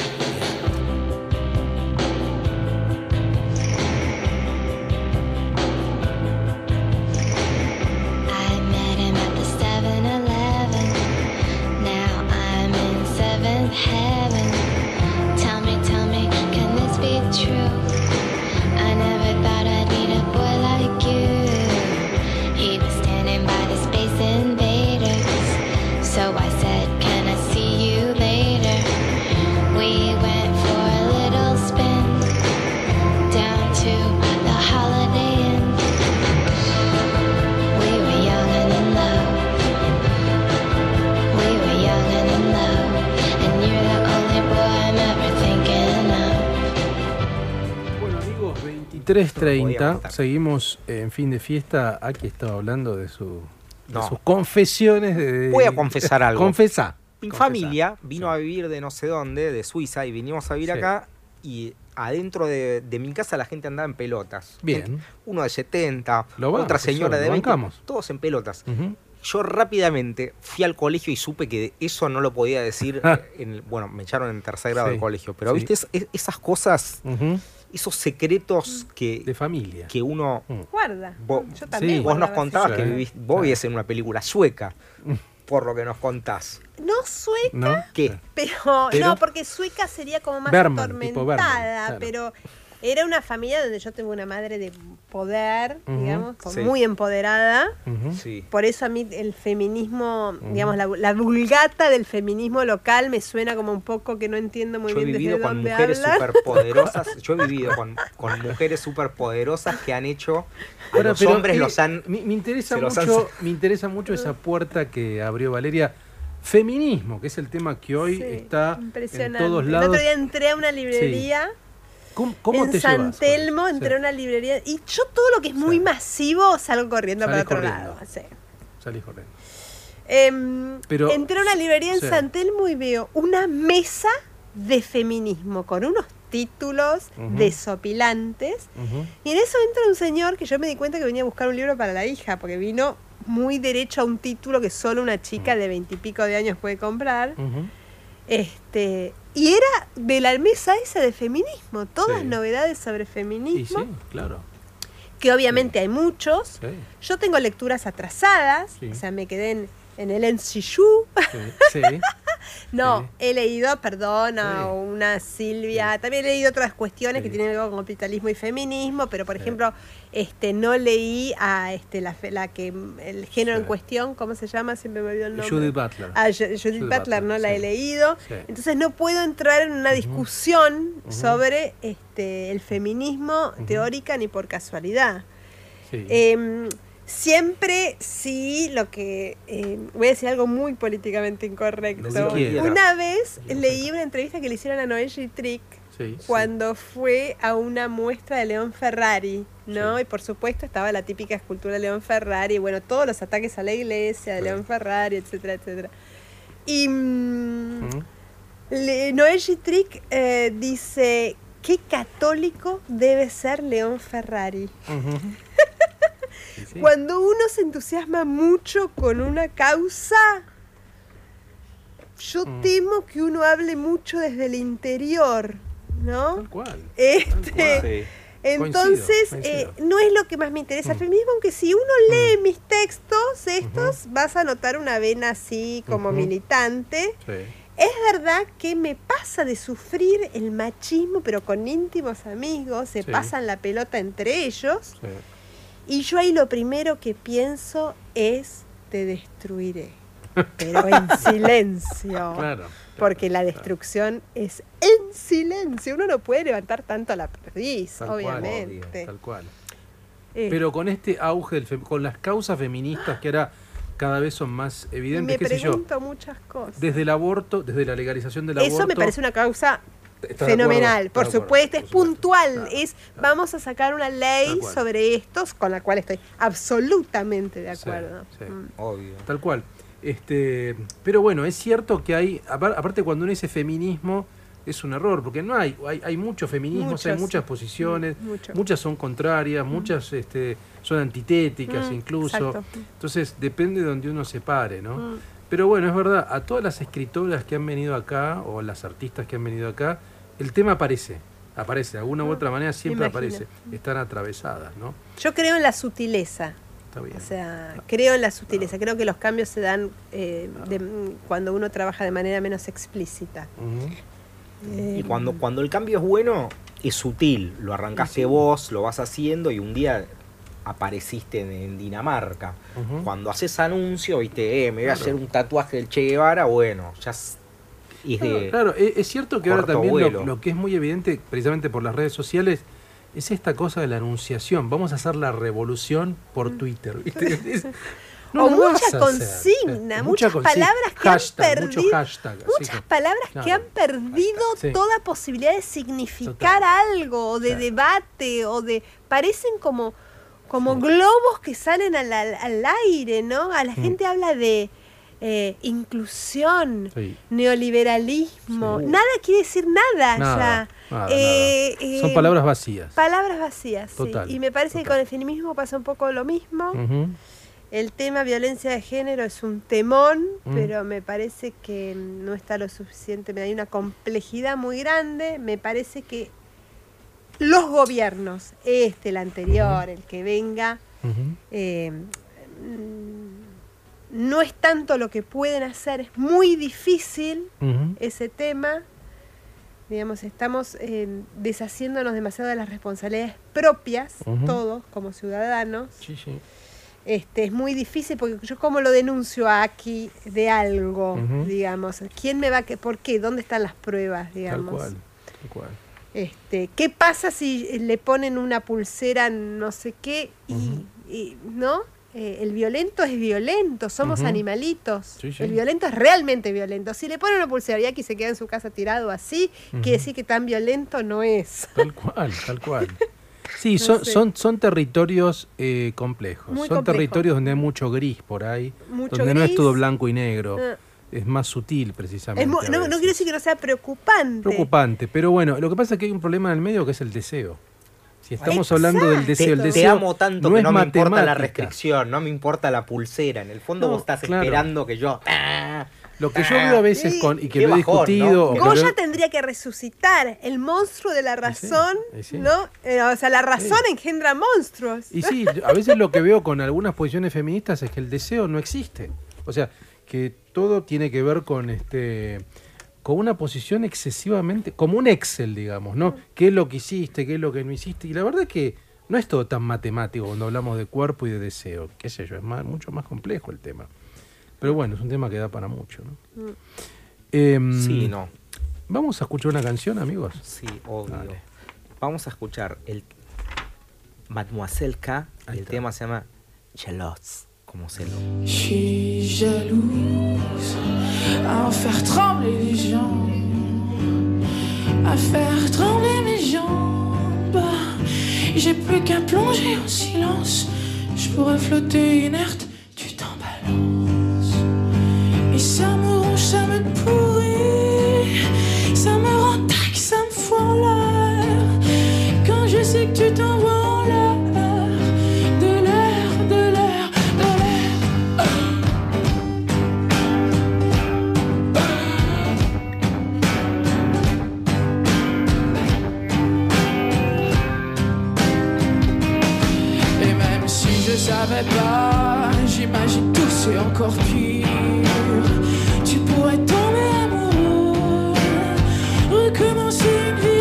seguimos en fin de fiesta. Aquí estaba hablando de, su, sus confesiones. De, Voy a confesar algo. Confesa. Mi familia vino a vivir de no sé dónde, de Suiza, y vinimos a vivir acá. Y adentro de, mi casa la gente andaba en pelotas. Bien. Uno de 70, otra señora de 20. Todos en pelotas. yo rápidamente fui al colegio y supe que eso no lo podía decir. En, bueno, me echaron en tercer grado del colegio, pero viste esas cosas, esos secretos que. De familia. Que uno. Mm. Guarda. Vos, yo también. Vos nos contabas que vivís, vos vivís en una película sueca. Mm. Por lo que nos contás. No sueca. ¿Qué? Pero, no, porque sueca sería como más atormentada, pero era una familia donde yo tengo una madre de poder, digamos, muy empoderada. Por eso a mí el feminismo, digamos, la, vulgata del feminismo local me suena como un poco que no entiendo muy bien desde con mujeres superpoderosas. Yo he vivido con, mujeres superpoderosas que han hecho a los hombres los han. Me, interesa mucho, me interesa mucho esa puerta que abrió Valeria feminismo, que es el tema que hoy está en todos lados. El otro día entré a una librería en San Telmo entré a una librería y yo todo lo que es muy masivo salgo corriendo para otro lado. Salí corriendo. Em, entré a una librería en San Telmo y veo una mesa de feminismo con unos títulos desopilantes. Y en eso entra un señor que yo me di cuenta que venía a buscar un libro para la hija, porque vino muy derecho a un título que solo una chica de veintipico de años puede comprar. Este, y era de la mesa esa de feminismo, todas novedades sobre feminismo. sí, claro. Que obviamente hay muchos. Yo tengo lecturas atrasadas, o sea, me quedé en, en el NCU. Sí. No, he leído, perdón, a una Silvia, también he leído otras cuestiones que tienen que ver con capitalismo y feminismo, pero por ejemplo, este no leí a este la, la que el género en cuestión, ¿cómo se llama? Siempre me olvidó el nombre. Judith Butler. Ah, Judith, Butler, no la he leído. Entonces no puedo entrar en una discusión sobre este el feminismo teórica ni por casualidad. Eh, Siempre sí, lo que. Eh, voy a decir algo muy políticamente incorrecto. Una vez leí una entrevista que le hicieron a Noel Trick cuando fue a una muestra de León Ferrari, ¿no? Y por supuesto estaba la típica escultura de León Ferrari, bueno, todos los ataques a la iglesia de León Ferrari, etcétera, etcétera. Y mm, Noel Trick eh, dice: ¿Qué católico debe ser León Ferrari? Cuando uno se entusiasma mucho con una causa, yo mm. temo que uno hable mucho desde el interior, ¿no? Tal cual. Este, Entonces, eh, no es lo que más me interesa el mm. feminismo, aunque si uno mm. lee mis textos, estos, vas a notar una vena así como militante. Es verdad que me pasa de sufrir el machismo, pero con íntimos amigos, se pasan la pelota entre ellos. Y yo ahí lo primero que pienso es te destruiré, pero en silencio. Claro, porque la destrucción es en silencio. Uno no puede levantar tanto a la perdiz, obviamente. tal cual. Eh. pero con este auge, del con las causas feministas que ahora cada vez son más evidentes. Me pregunto muchas cosas. Desde el aborto, desde la legalización del aborto. Eso me parece una causa Fenomenal, por supuesto, es puntual, es vamos a sacar una ley sobre estos con la cual estoy absolutamente de acuerdo. Mm. Obvio. Tal cual. Este, pero bueno, es cierto que hay, aparte cuando uno dice feminismo, es un error, porque no hay, hay, hay muchos feminismos, hay muchas posiciones, mm, muchas son contrarias, mm. muchas este, son antitéticas incluso. Entonces depende de donde uno se pare, ¿no? Pero bueno, es verdad, a todas las escritoras que han venido acá, o las artistas que han venido acá, el tema aparece, aparece, de alguna u otra manera siempre aparece, están atravesadas, ¿no? Yo creo en la sutileza. Está bien. O sea, creo en la sutileza, creo que los cambios se dan eh, cuando uno trabaja de manera menos explícita. y cuando, cuando el cambio es bueno, es sutil, lo arrancaste vos, lo vas haciendo y un día apareciste en, Dinamarca. Cuando haces anuncio, viste, eh, me voy a hacer un tatuaje del Che Guevara, bueno, ya claro, es, cierto que ahora también lo, que es muy evidente, precisamente por las redes sociales, es esta cosa de la anunciación. Vamos a hacer la revolución por mm. Twitter. o mucha consigna, muchas palabras que han perdido, muchas palabras que han perdido toda posibilidad de significar algo, o de debate, o de parecen como como globos que salen al, al, aire, ¿no? A la mm. gente habla de eh, inclusión, neoliberalismo, nada quiere decir nada, eh, Son eh, palabras vacías. Palabras vacías, sí. Y me parece que con el feminismo pasa un poco lo mismo. el tema violencia de género es un temón, mm. pero me parece que no está lo suficiente, hay una complejidad muy grande, me parece que los gobiernos, este, el anterior, el que venga, eh, no es tanto lo que pueden hacer, es muy difícil ese tema. Digamos, estamos eh, deshaciéndonos demasiado de las responsabilidades propias, todos como ciudadanos. Sí, sí. Este, es muy difícil porque yo como lo denuncio aquí de algo, digamos, ¿quién me va a que por qué? ¿Dónde están las pruebas, digamos? Tal cual, tal cual. Este, ¿qué pasa si le ponen una pulsera no sé qué y, no? Eh, el violento es violento, somos animalitos. El violento es realmente violento. Si le ponen una pulsera y se queda en su casa tirado así, quiere decir que tan violento no es. Tal cual, tal cual. Sí, son, son, son territorios eh, complejos. son territorios donde hay mucho gris por ahí, donde no es todo blanco y negro. Ah. Es más sutil, precisamente. no, no quiere decir que no sea preocupante. Preocupante, pero bueno, lo que pasa es que hay un problema en el medio que es el deseo. Si estamos hablando del deseo, el deseo. Te amo tanto no que no me importa la restricción, no me importa la pulsera. En el fondo vos estás esperando que yo. ¡ah! Lo que yo veo a veces con, y que lo he discutido. ¿no? Goya tendría que resucitar el monstruo de la razón, ¿no? Eh, o sea, la razón engendra monstruos. Y sí, a veces lo que veo con algunas posiciones feministas es que el deseo no existe. O sea, que todo tiene que ver con este con una posición excesivamente, como un Excel, digamos, ¿no? ¿Qué es lo que hiciste? ¿Qué es lo que no hiciste? Y la verdad es que no es todo tan matemático cuando hablamos de cuerpo y de deseo, qué sé yo, es más, mucho más complejo el tema. Pero bueno, es un tema que da para mucho, ¿no? Mm. Em, sí, no. Vamos a escuchar una canción, amigos. Sí, obvio. Vamos a escuchar el Mademoiselle K. el tema se llama Je suis jalouse à faire trembler les gens, à faire trembler mes jambes. J'ai plus qu'à plonger en silence, je pourrais flotter inerte, tu t'emballes. j'imagine tout, c'est encore pire. Tu pourrais tomber amoureux, recommencer une vie.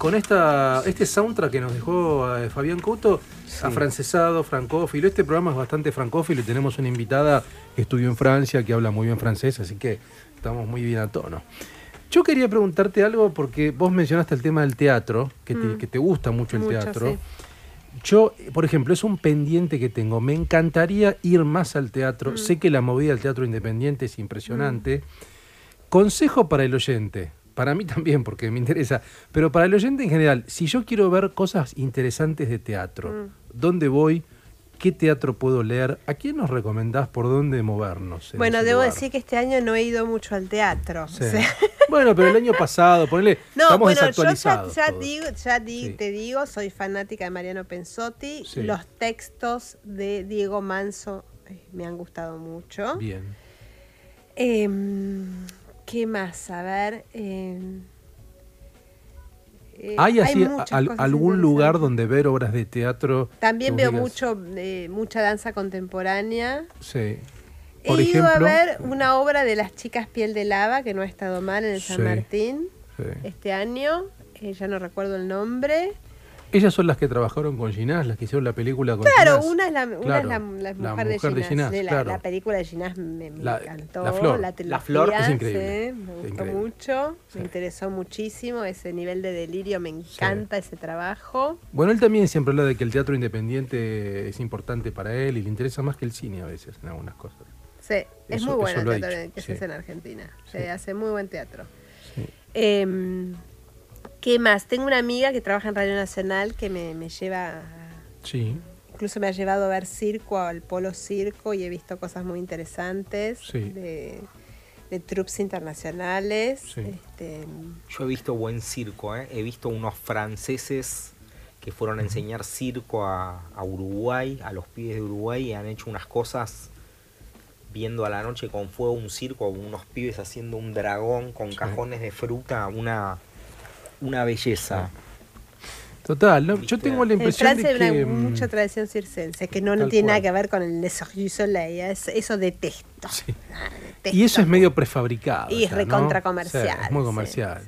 Con esta este soundtrack que nos dejó eh, Fabián Couto, afrancesado, francófilo. Este programa es bastante francófilo y tenemos una invitada que estudió en Francia, que habla muy bien francés, así que estamos muy bien a tono. Yo quería preguntarte algo porque vos mencionaste el tema del teatro, que te, mm. gusta mucho el teatro. Yo, por ejemplo, es un pendiente que tengo. Me encantaría ir más al teatro. Mm. Sé que la movida del teatro independiente es impresionante. Mm. Consejo para el oyente. Para mí también, porque me interesa. Pero para el oyente en general, si yo quiero ver cosas interesantes de teatro, ¿dónde voy? ¿Qué teatro puedo leer? ¿A quién nos recomendás por dónde movernos? Bueno, debo decir que este año no he ido mucho al teatro. bueno, pero el año pasado, ponele, no, estamos bueno, yo ya, digo, ya te digo, soy fanática de Mariano Pensotti. Los textos de Diego Manso eh, me han gustado mucho. Bien. Em, ¿Qué más? A ver. Eh, ¿Hay así algún lugar donde ver obras de teatro? También veo mucho eh, mucha danza contemporánea. Sí. Por He ido a ver una obra de las chicas Piel de Lava, que no ha estado mal en el San Martín este año. Eh, ya no recuerdo el nombre. Ellas son las que trabajaron con Ginás, las que hicieron la película con Claro, una es la, una es la, mujer, de Ginás. la, película de Ginás me, encantó. La flor, la, flor es increíble. me gustó mucho, me interesó muchísimo ese nivel de delirio, me encanta ese trabajo. Bueno, él también siempre habla de que el teatro independiente es importante para él y le interesa más que el cine a veces en algunas cosas. Sí, es muy bueno el teatro que se hace en Argentina. Se hace muy buen teatro. Eh, ¿Qué más? Tengo una amiga que trabaja en Radio Nacional que me, lleva... Sí. Incluso me ha llevado a ver circo, al Polo Circo, y he visto cosas muy interesantes de, de troops internacionales. Este, Yo he visto buen circo, ¿eh? he visto unos franceses que fueron a enseñar circo a, Uruguay, a los pibes de Uruguay, y han hecho unas cosas viendo a la noche con fuego un circo, unos pibes haciendo un dragón con cajones de fruta, una una belleza. Ah. Total, yo tengo la impresión de que... hay mm, mucha tradición circense, que no, tiene nada que ver con el Le Soleil, eso detesto. Y eso es medio prefabricado. Y es recontra comercial. es muy comercial.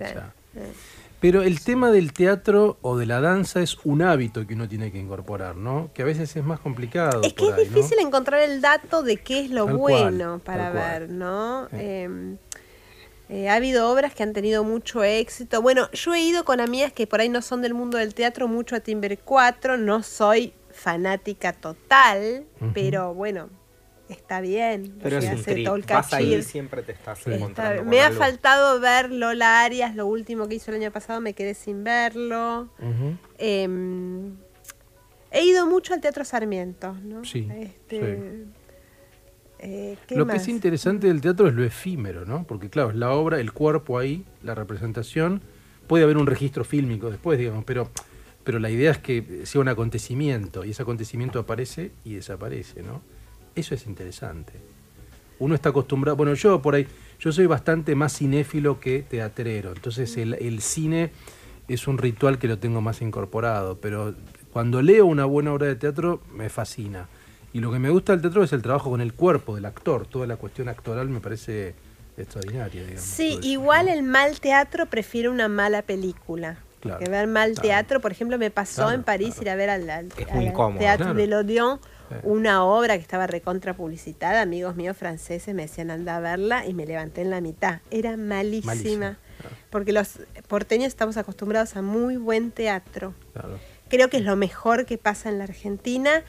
Pero el tema del teatro o de la danza es un hábito que uno tiene que incorporar, ¿no? Que a veces es más complicado. Es que es difícil encontrar el dato de qué es lo bueno para ver, ¿no? Em, eh, ha habido obras que han tenido mucho éxito. Bueno, yo he ido con amigas que por ahí no son del mundo del teatro mucho a Timber 4. No soy fanática total, pero bueno, está bien. Pero es un trip. Vas ahí siempre te estás encontrando Me ha faltado ver Lola Arias, lo último que hizo el año pasado, me quedé sin verlo. Em, he ido mucho al Teatro Sarmiento, ¿no? Sí. Este, eh, lo que es interesante del teatro es lo efímero, ¿no? Porque claro, es la obra, el cuerpo ahí, la representación. Puede haber un registro fílmico después, digamos, pero, pero la idea es que sea un acontecimiento y ese acontecimiento aparece y desaparece, ¿no? Eso es interesante. Uno está acostumbrado, bueno, yo por ahí, yo soy bastante más cinéfilo que teatrero, entonces el, el cine es un ritual que lo tengo más incorporado, pero cuando leo una buena obra de teatro me fascina y lo que me gusta del teatro es el trabajo con el cuerpo del actor. Toda la cuestión actoral me parece extraordinaria. Digamos, sí, igual el mal teatro prefiere una mala película. que ver mal teatro, por ejemplo, me pasó en París ir a ver al, Teatro de l'Odeon una obra que estaba recontra publicitada. Amigos míos franceses me decían anda a verla y me levanté en la mitad. Era malísima. Porque los porteños estamos acostumbrados a muy buen teatro. Creo que es lo mejor que pasa en la Argentina.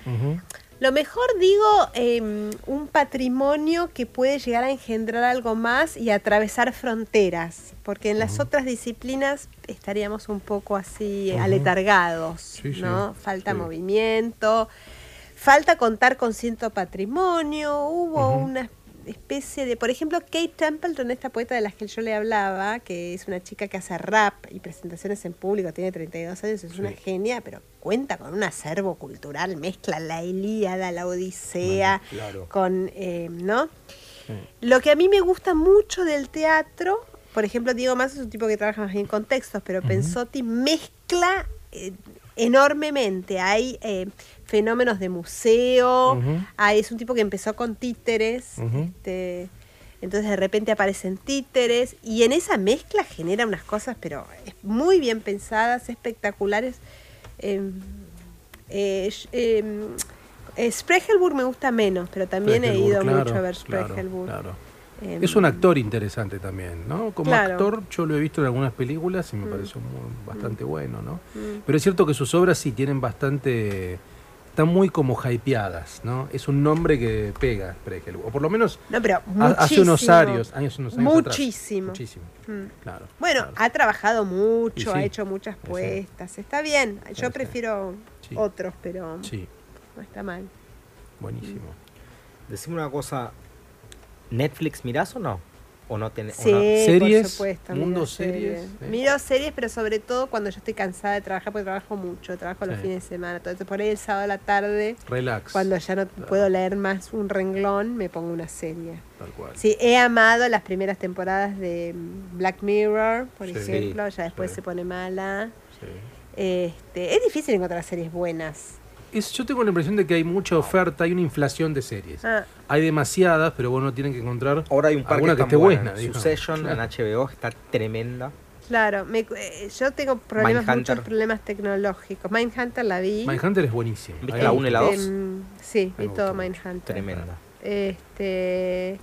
Lo mejor digo, em, un patrimonio que puede llegar a engendrar algo más y atravesar fronteras, porque en las otras disciplinas estaríamos un poco así aletargados, ¿no? Falta movimiento, falta contar con cierto patrimonio, hubo una especie de, por ejemplo, Kate Templeton, esta poeta de la que yo le hablaba, que es una chica que hace rap y presentaciones en público, tiene 32 años, es una genia, pero cuenta con un acervo cultural, mezcla la Ilíada, la Odisea, con, eh, ¿no? Lo que a mí me gusta mucho del teatro, por ejemplo, Diego Más es un tipo que trabaja más bien en contextos, pero Pensotti mezcla eh, enormemente. Hay eh, fenómenos de museo, hay, es un tipo que empezó con títeres, este, entonces de repente aparecen títeres y en esa mezcla genera unas cosas, pero muy bien pensadas, espectaculares. Eh, eh, Spregelburg me gusta menos, pero también he ido mucho a ver Spregelburg. Em, es un actor interesante también, ¿no? Como actor yo lo he visto en algunas películas y me mm. pareció bastante mm. bueno, ¿no? Mm. Pero es cierto que sus obras sí tienen bastante están muy como hypeadas, ¿no? Es un nombre que pega Spregelburg, o por lo menos no, pero hace unos años, años, unos años muchísimo, muchísimo, claro. Bueno, ha trabajado mucho, ha hecho muchas puestas, está bien. Yo prefiero otros, pero no está mal. Buenísimo. Decime una cosa, ¿Netflix mirás o no? ¿O no tenés sí, series? Por supuesto, mundo series. Miro series, pero sobre todo cuando yo estoy cansada de trabajar, porque trabajo mucho, trabajo los fines de semana. Entonces, por ahí el sábado a la tarde, Relax. cuando ya no puedo leer más un renglón, me pongo una serie. Tal cual. Sí, he amado las primeras temporadas de Black Mirror, por ejemplo, ya después se pone mala. Este, es difícil encontrar series buenas yo tengo la impresión de que hay mucha oferta, hay una inflación de series. Ah. Hay demasiadas, pero bueno, tienen que encontrar Ahora hay un par alguna que, esté buena. Succession en HBO está tremenda. Claro, eh, yo tengo problemas, muchos problemas tecnológicos. Mindhunter la vi. Mindhunter es buenísimo. ¿Viste la 1 y la 2? Este, sí, vi todo Mindhunter. Tremenda. Este,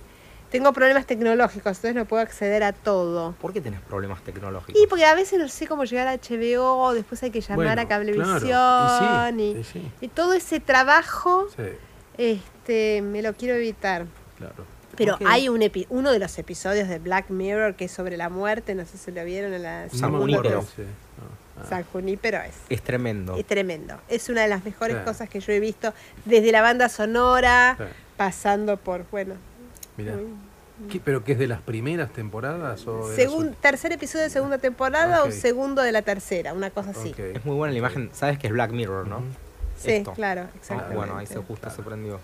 tengo problemas tecnológicos, entonces no puedo acceder a todo. ¿Por qué tenés problemas tecnológicos? Y porque a veces no sé cómo llegar a HBO, después hay que llamar a Cablevisión y, todo ese trabajo este, me lo quiero evitar. Claro. Pero hay un uno de los episodios de Black Mirror que es sobre la muerte, no sé si lo vieron en la San Junípero. Ah. San Junípero es. Es tremendo. Es tremendo. Es una de las mejores cosas que yo he visto, desde la banda sonora, pasando por, bueno, Mira. ¿Pero que es de las primeras temporadas? O tercer episodio de segunda temporada o segundo de la tercera, una cosa así. Es muy buena la imagen, sabes que es Black Mirror, ¿no? Sí, claro, exactamente. bueno, ahí se justo se prendió.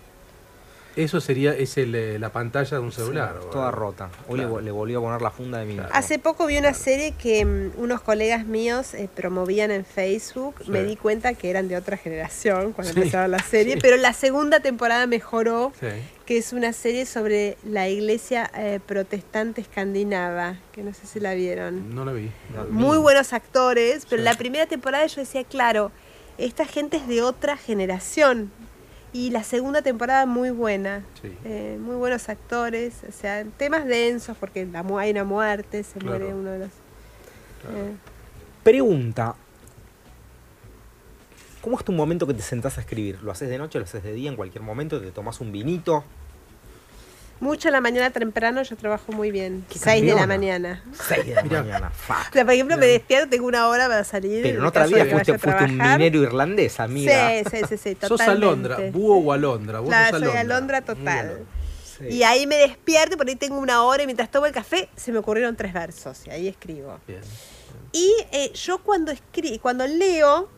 Eso sería es eh, la pantalla de un celular. toda rota. Hoy le, volvió a poner la funda de mi. Hace poco vi una serie que mm, unos colegas míos eh, promovían en Facebook. Me di cuenta que eran de otra generación cuando empezaba la serie, pero la segunda temporada mejoró, que es una serie sobre la iglesia eh, protestante escandinava, que no sé si la vieron. No la vi. Muy buenos actores, pero la primera temporada yo decía, claro, esta gente es de otra generación. Y la segunda temporada muy buena, eh, muy buenos actores, o sea, temas densos porque la, hay una muerte, se muere uno de los... Eh. Pregunta, ¿cómo es tu momento que te sentás a escribir? ¿Lo haces de noche, lo haces de día, en cualquier momento? ¿Te tomas un vinito? Mucho en la mañana temprano yo trabajo muy bien. 6 de la mañana. 6 de la mañana, fuck. O sea, por ejemplo, me despierto, tengo una hora para salir. Pero en otra vida fuiste, fuiste un minero irlandés, amiga. Sí, sí, sí, sí totalmente. Sos Alondra, búho o Alondra. Vos claro, soy Alondra total. Y ahí me despierto, por ahí tengo una hora y mientras tomo el café se me ocurrieron tres versos y ahí escribo. Bien. Y eh, yo cuando escribo, cuando leo,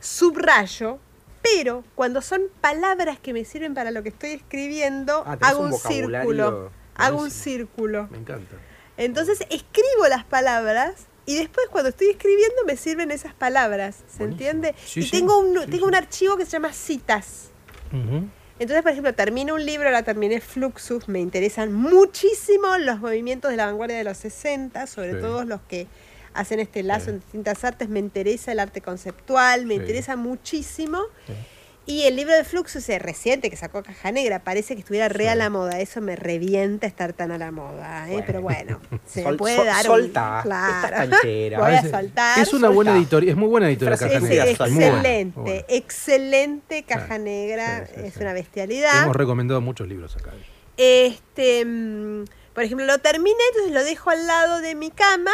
subrayo pero cuando son palabras que me sirven para lo que estoy escribiendo, ah, hago un, círculo. Hago un círculo. Me encanta. Entonces escribo las palabras y después cuando estoy escribiendo me sirven esas palabras, ¿se entiende? y tengo, un, tengo un archivo que se llama citas. Entonces, por ejemplo, termino un libro, ahora terminé Fluxus, me interesan muchísimo los movimientos de la vanguardia de los 60, sobre todo los que hacen este lazo en distintas artes, me interesa el arte conceptual, me interesa muchísimo. Y el libro de Fluxus es reciente que sacó Caja Negra, parece que estuviera re a la moda. Eso me revienta estar tan a la moda, ¿eh? pero bueno, se puede dar solta, claro. Voy a soltar. Es una buena editorial, es muy buena editorial Caja Negra. excelente, excelente Caja Negra, es una bestialidad. Hemos recomendado muchos libros acá. Este, mm, por ejemplo, lo terminé, entonces lo dejo al lado de mi cama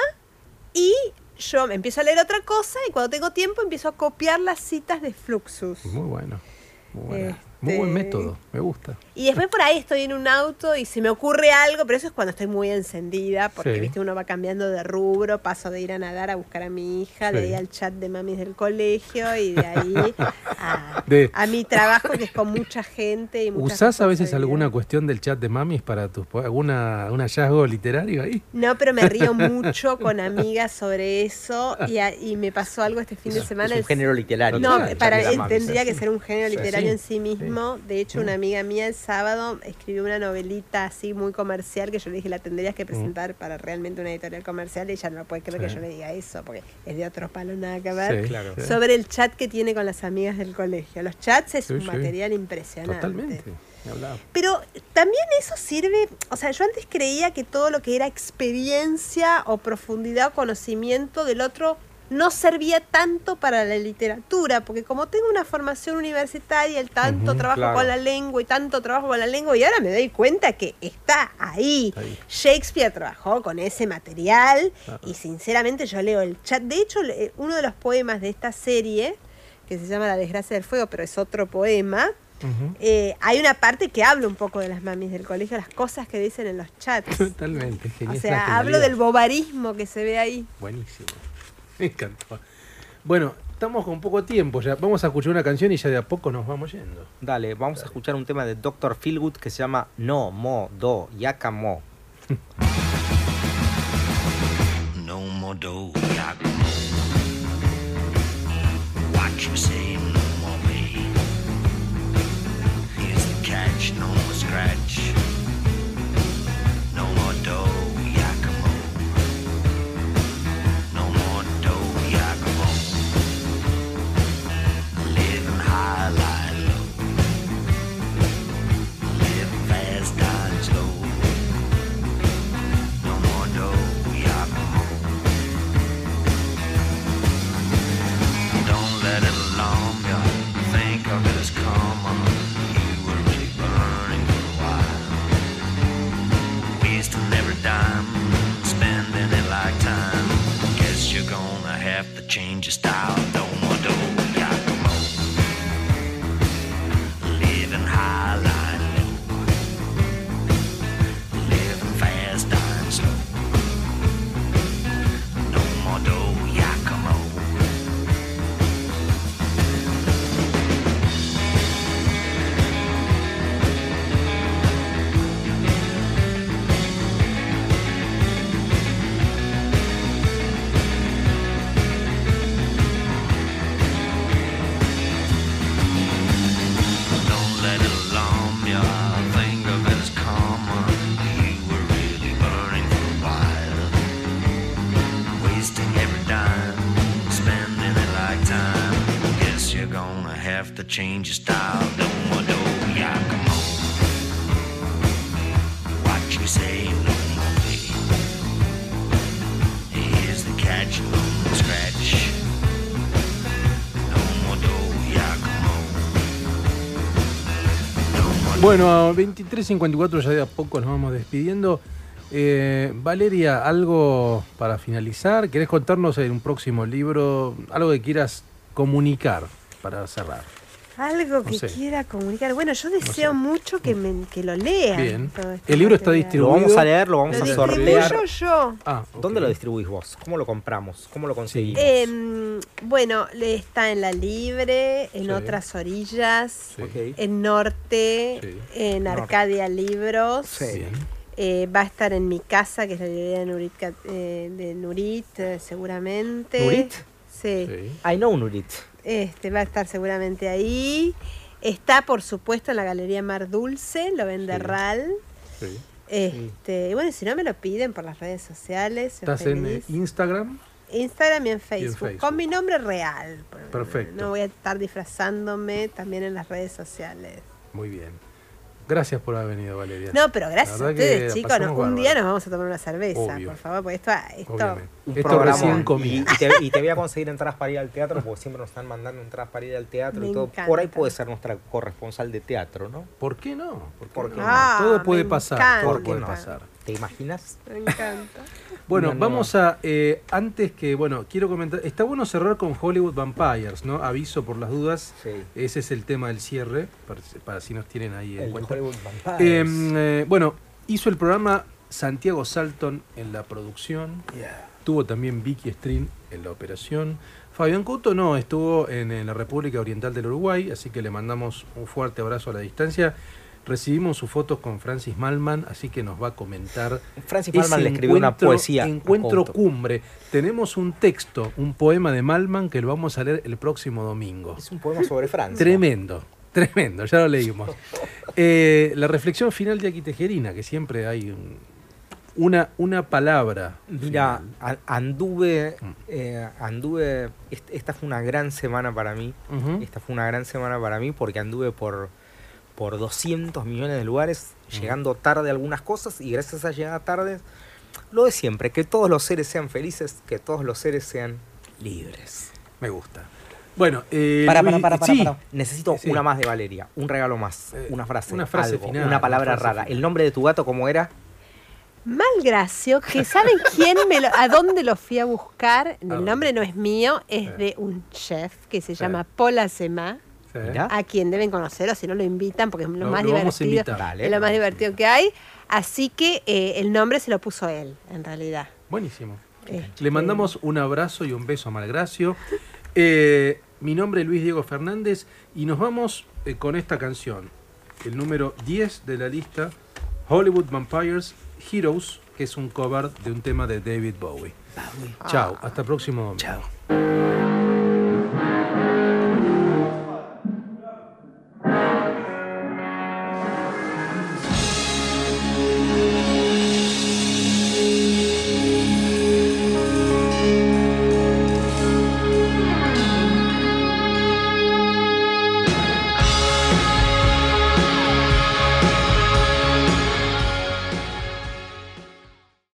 y yo me empiezo a leer otra cosa y cuando tengo tiempo empiezo a copiar las citas de Fluxus. Muy bueno. Muy. Muy buen este, método, me gusta. Y después por ahí estoy en un auto y se me ocurre algo, pero eso es cuando estoy muy encendida, porque viste uno va cambiando de rubro, paso de ir a nadar a buscar a mi hija, de ahí al chat de mamis del colegio y de ahí a, mi trabajo que es con mucha gente. Y ¿Usás a veces alguna cuestión del chat de mamis para tus alguna un hallazgo literario ahí? No, pero me río mucho con amigas sobre eso y, me pasó algo este fin de semana. Es un género literario. No, para, tendría que ser un género literario en sí mismo mismo. De hecho, una amiga mía el sábado escribió una novelita así muy comercial que yo le dije, la tendrías que mm. presentar para realmente una editorial comercial y ella no puede creer que yo le diga eso, porque es de otro palo nada que ver. Sobre el chat que tiene con las amigas del colegio. Los chats es un material impresionante. Totalmente. Pero también eso sirve, o sea, yo antes creía que todo lo que era experiencia o profundidad o conocimiento del otro no servía tanto para la literatura, porque como tengo una formación universitaria, el tanto trabajo con la lengua y tanto trabajo con la lengua, y ahora me doy cuenta que está ahí. Shakespeare trabajó con ese material y sinceramente yo leo el chat. De hecho, uno de los poemas de esta serie, que se llama La desgracia del fuego, pero es otro poema, eh, hay una parte que habla un poco de las mamis del colegio, las cosas que dicen en los chats. Totalmente, genial. O sea, hablo del bobarismo que se ve ahí. Buenísimo. Me encantó. Bueno, estamos con poco tiempo ya. Vamos a escuchar una canción y ya de a poco nos vamos yendo. Dale, vamos a escuchar un tema de Dr. Feelgood que se llama No, Mo, Do, Yaka, Mo. no more do, yaka, mo. What you say, no more me. Here's the catch, no more scratch. Change your style. Bueno, a 23.54 ya de a poco nos vamos despidiendo. Eh, Valeria, algo para finalizar. ¿Querés contarnos en un próximo libro algo que quieras comunicar para cerrar? Algo que quiera comunicar. Bueno, yo deseo mucho que, que lo lean. Bien. Este el libro está distribuido. Lo vamos a leer, lo vamos a sortear. Yo, yo. Ah, ¿Dónde lo distribuís vos? ¿Cómo lo compramos? ¿Cómo lo conseguimos? Eh, bueno, está en La Libre, en otras orillas, en Norte, en Arcadia Libros. Eh, va a estar en mi casa, que es la librería de Nurit, eh, de Nurit eh, seguramente. ¿Nurit? Sí. I know Nurit. Este, va a estar seguramente ahí. Está, por supuesto, en la Galería Mar Dulce, lo vende RAL. Este, y bueno, si no me lo piden por las redes sociales. ¿Estás en Instagram? Instagram y en, Facebook, con mi nombre real. Perfecto. No voy a estar disfrazándome también en las redes sociales. Muy bien. Gracias por haber venido, Valeria. No, pero gracias a ustedes, chicos. un día nos vamos a tomar una cerveza, por favor, porque esto, esto, esto recién y, y, te, voy a conseguir entradas para ir al teatro, porque siempre nos están mandando entradas para ir al teatro y todo. Por ahí puede ser nuestra corresponsal de teatro, ¿no? ¿Por qué no? ¿Por qué, no? todo puede pasar. Todo puede pasar. ¿Te imaginas? Me encanta. Bueno, vamos a, eh, antes que, bueno, quiero comentar, está bueno cerrar con Hollywood Vampires, ¿no? Aviso por las dudas, sí. ese es el tema del cierre, para, si nos tienen ahí en cuenta. Hollywood Vampires. Em, eh, bueno, hizo el programa Santiago Salton en la producción, tuvo también Vicky String en la operación, Fabián Couto no, estuvo en la República Oriental del Uruguay, así que le mandamos un fuerte abrazo a la distancia. Recibimos sus fotos con Francis Malman, así que nos va a comentar. Francis Malman le escribió una poesía. Encuentro cumbre. Tenemos un texto, un poema de Malman que lo vamos a leer el próximo domingo. Es un poema sobre Francia. Tremendo. Tremendo, ya lo leímos. Eh, la reflexión final de Aquí Tejerina, que siempre hay una, una palabra. Mira, anduve, mm. eh, anduve, esta fue una gran semana para mí, esta fue una gran semana para mí porque anduve por, por 200 millones de lugares, llegando tarde a algunas cosas y gracias a llegar tarde, lo de siempre, que todos los seres sean felices, que todos los seres sean libres. Me gusta. Bueno, eh, para, para, para, para, Necesito una más de Valeria, un regalo más, eh, una frase, una frase final, una palabra rara. ¿El nombre de tu gato cómo era? Malgracio, que ¿saben quién me lo, a dónde lo fui a buscar? El nombre no es mío, es de un chef que se llama Paul A quien deben conocer o si no lo invitan porque es lo, más divertido, es lo más divertido que hay. Así que eh, el nombre se lo puso él, en realidad. Buenísimo. Este, Le mandamos un abrazo y un beso a Malgracio. Eh, mi nombre es Luis Diego Fernández y nos vamos eh, con esta canción, el número 10 de la lista, Hollywood Vampires Heroes, que es un cover de un tema de David Bowie. Chao, hasta el próximo Chao.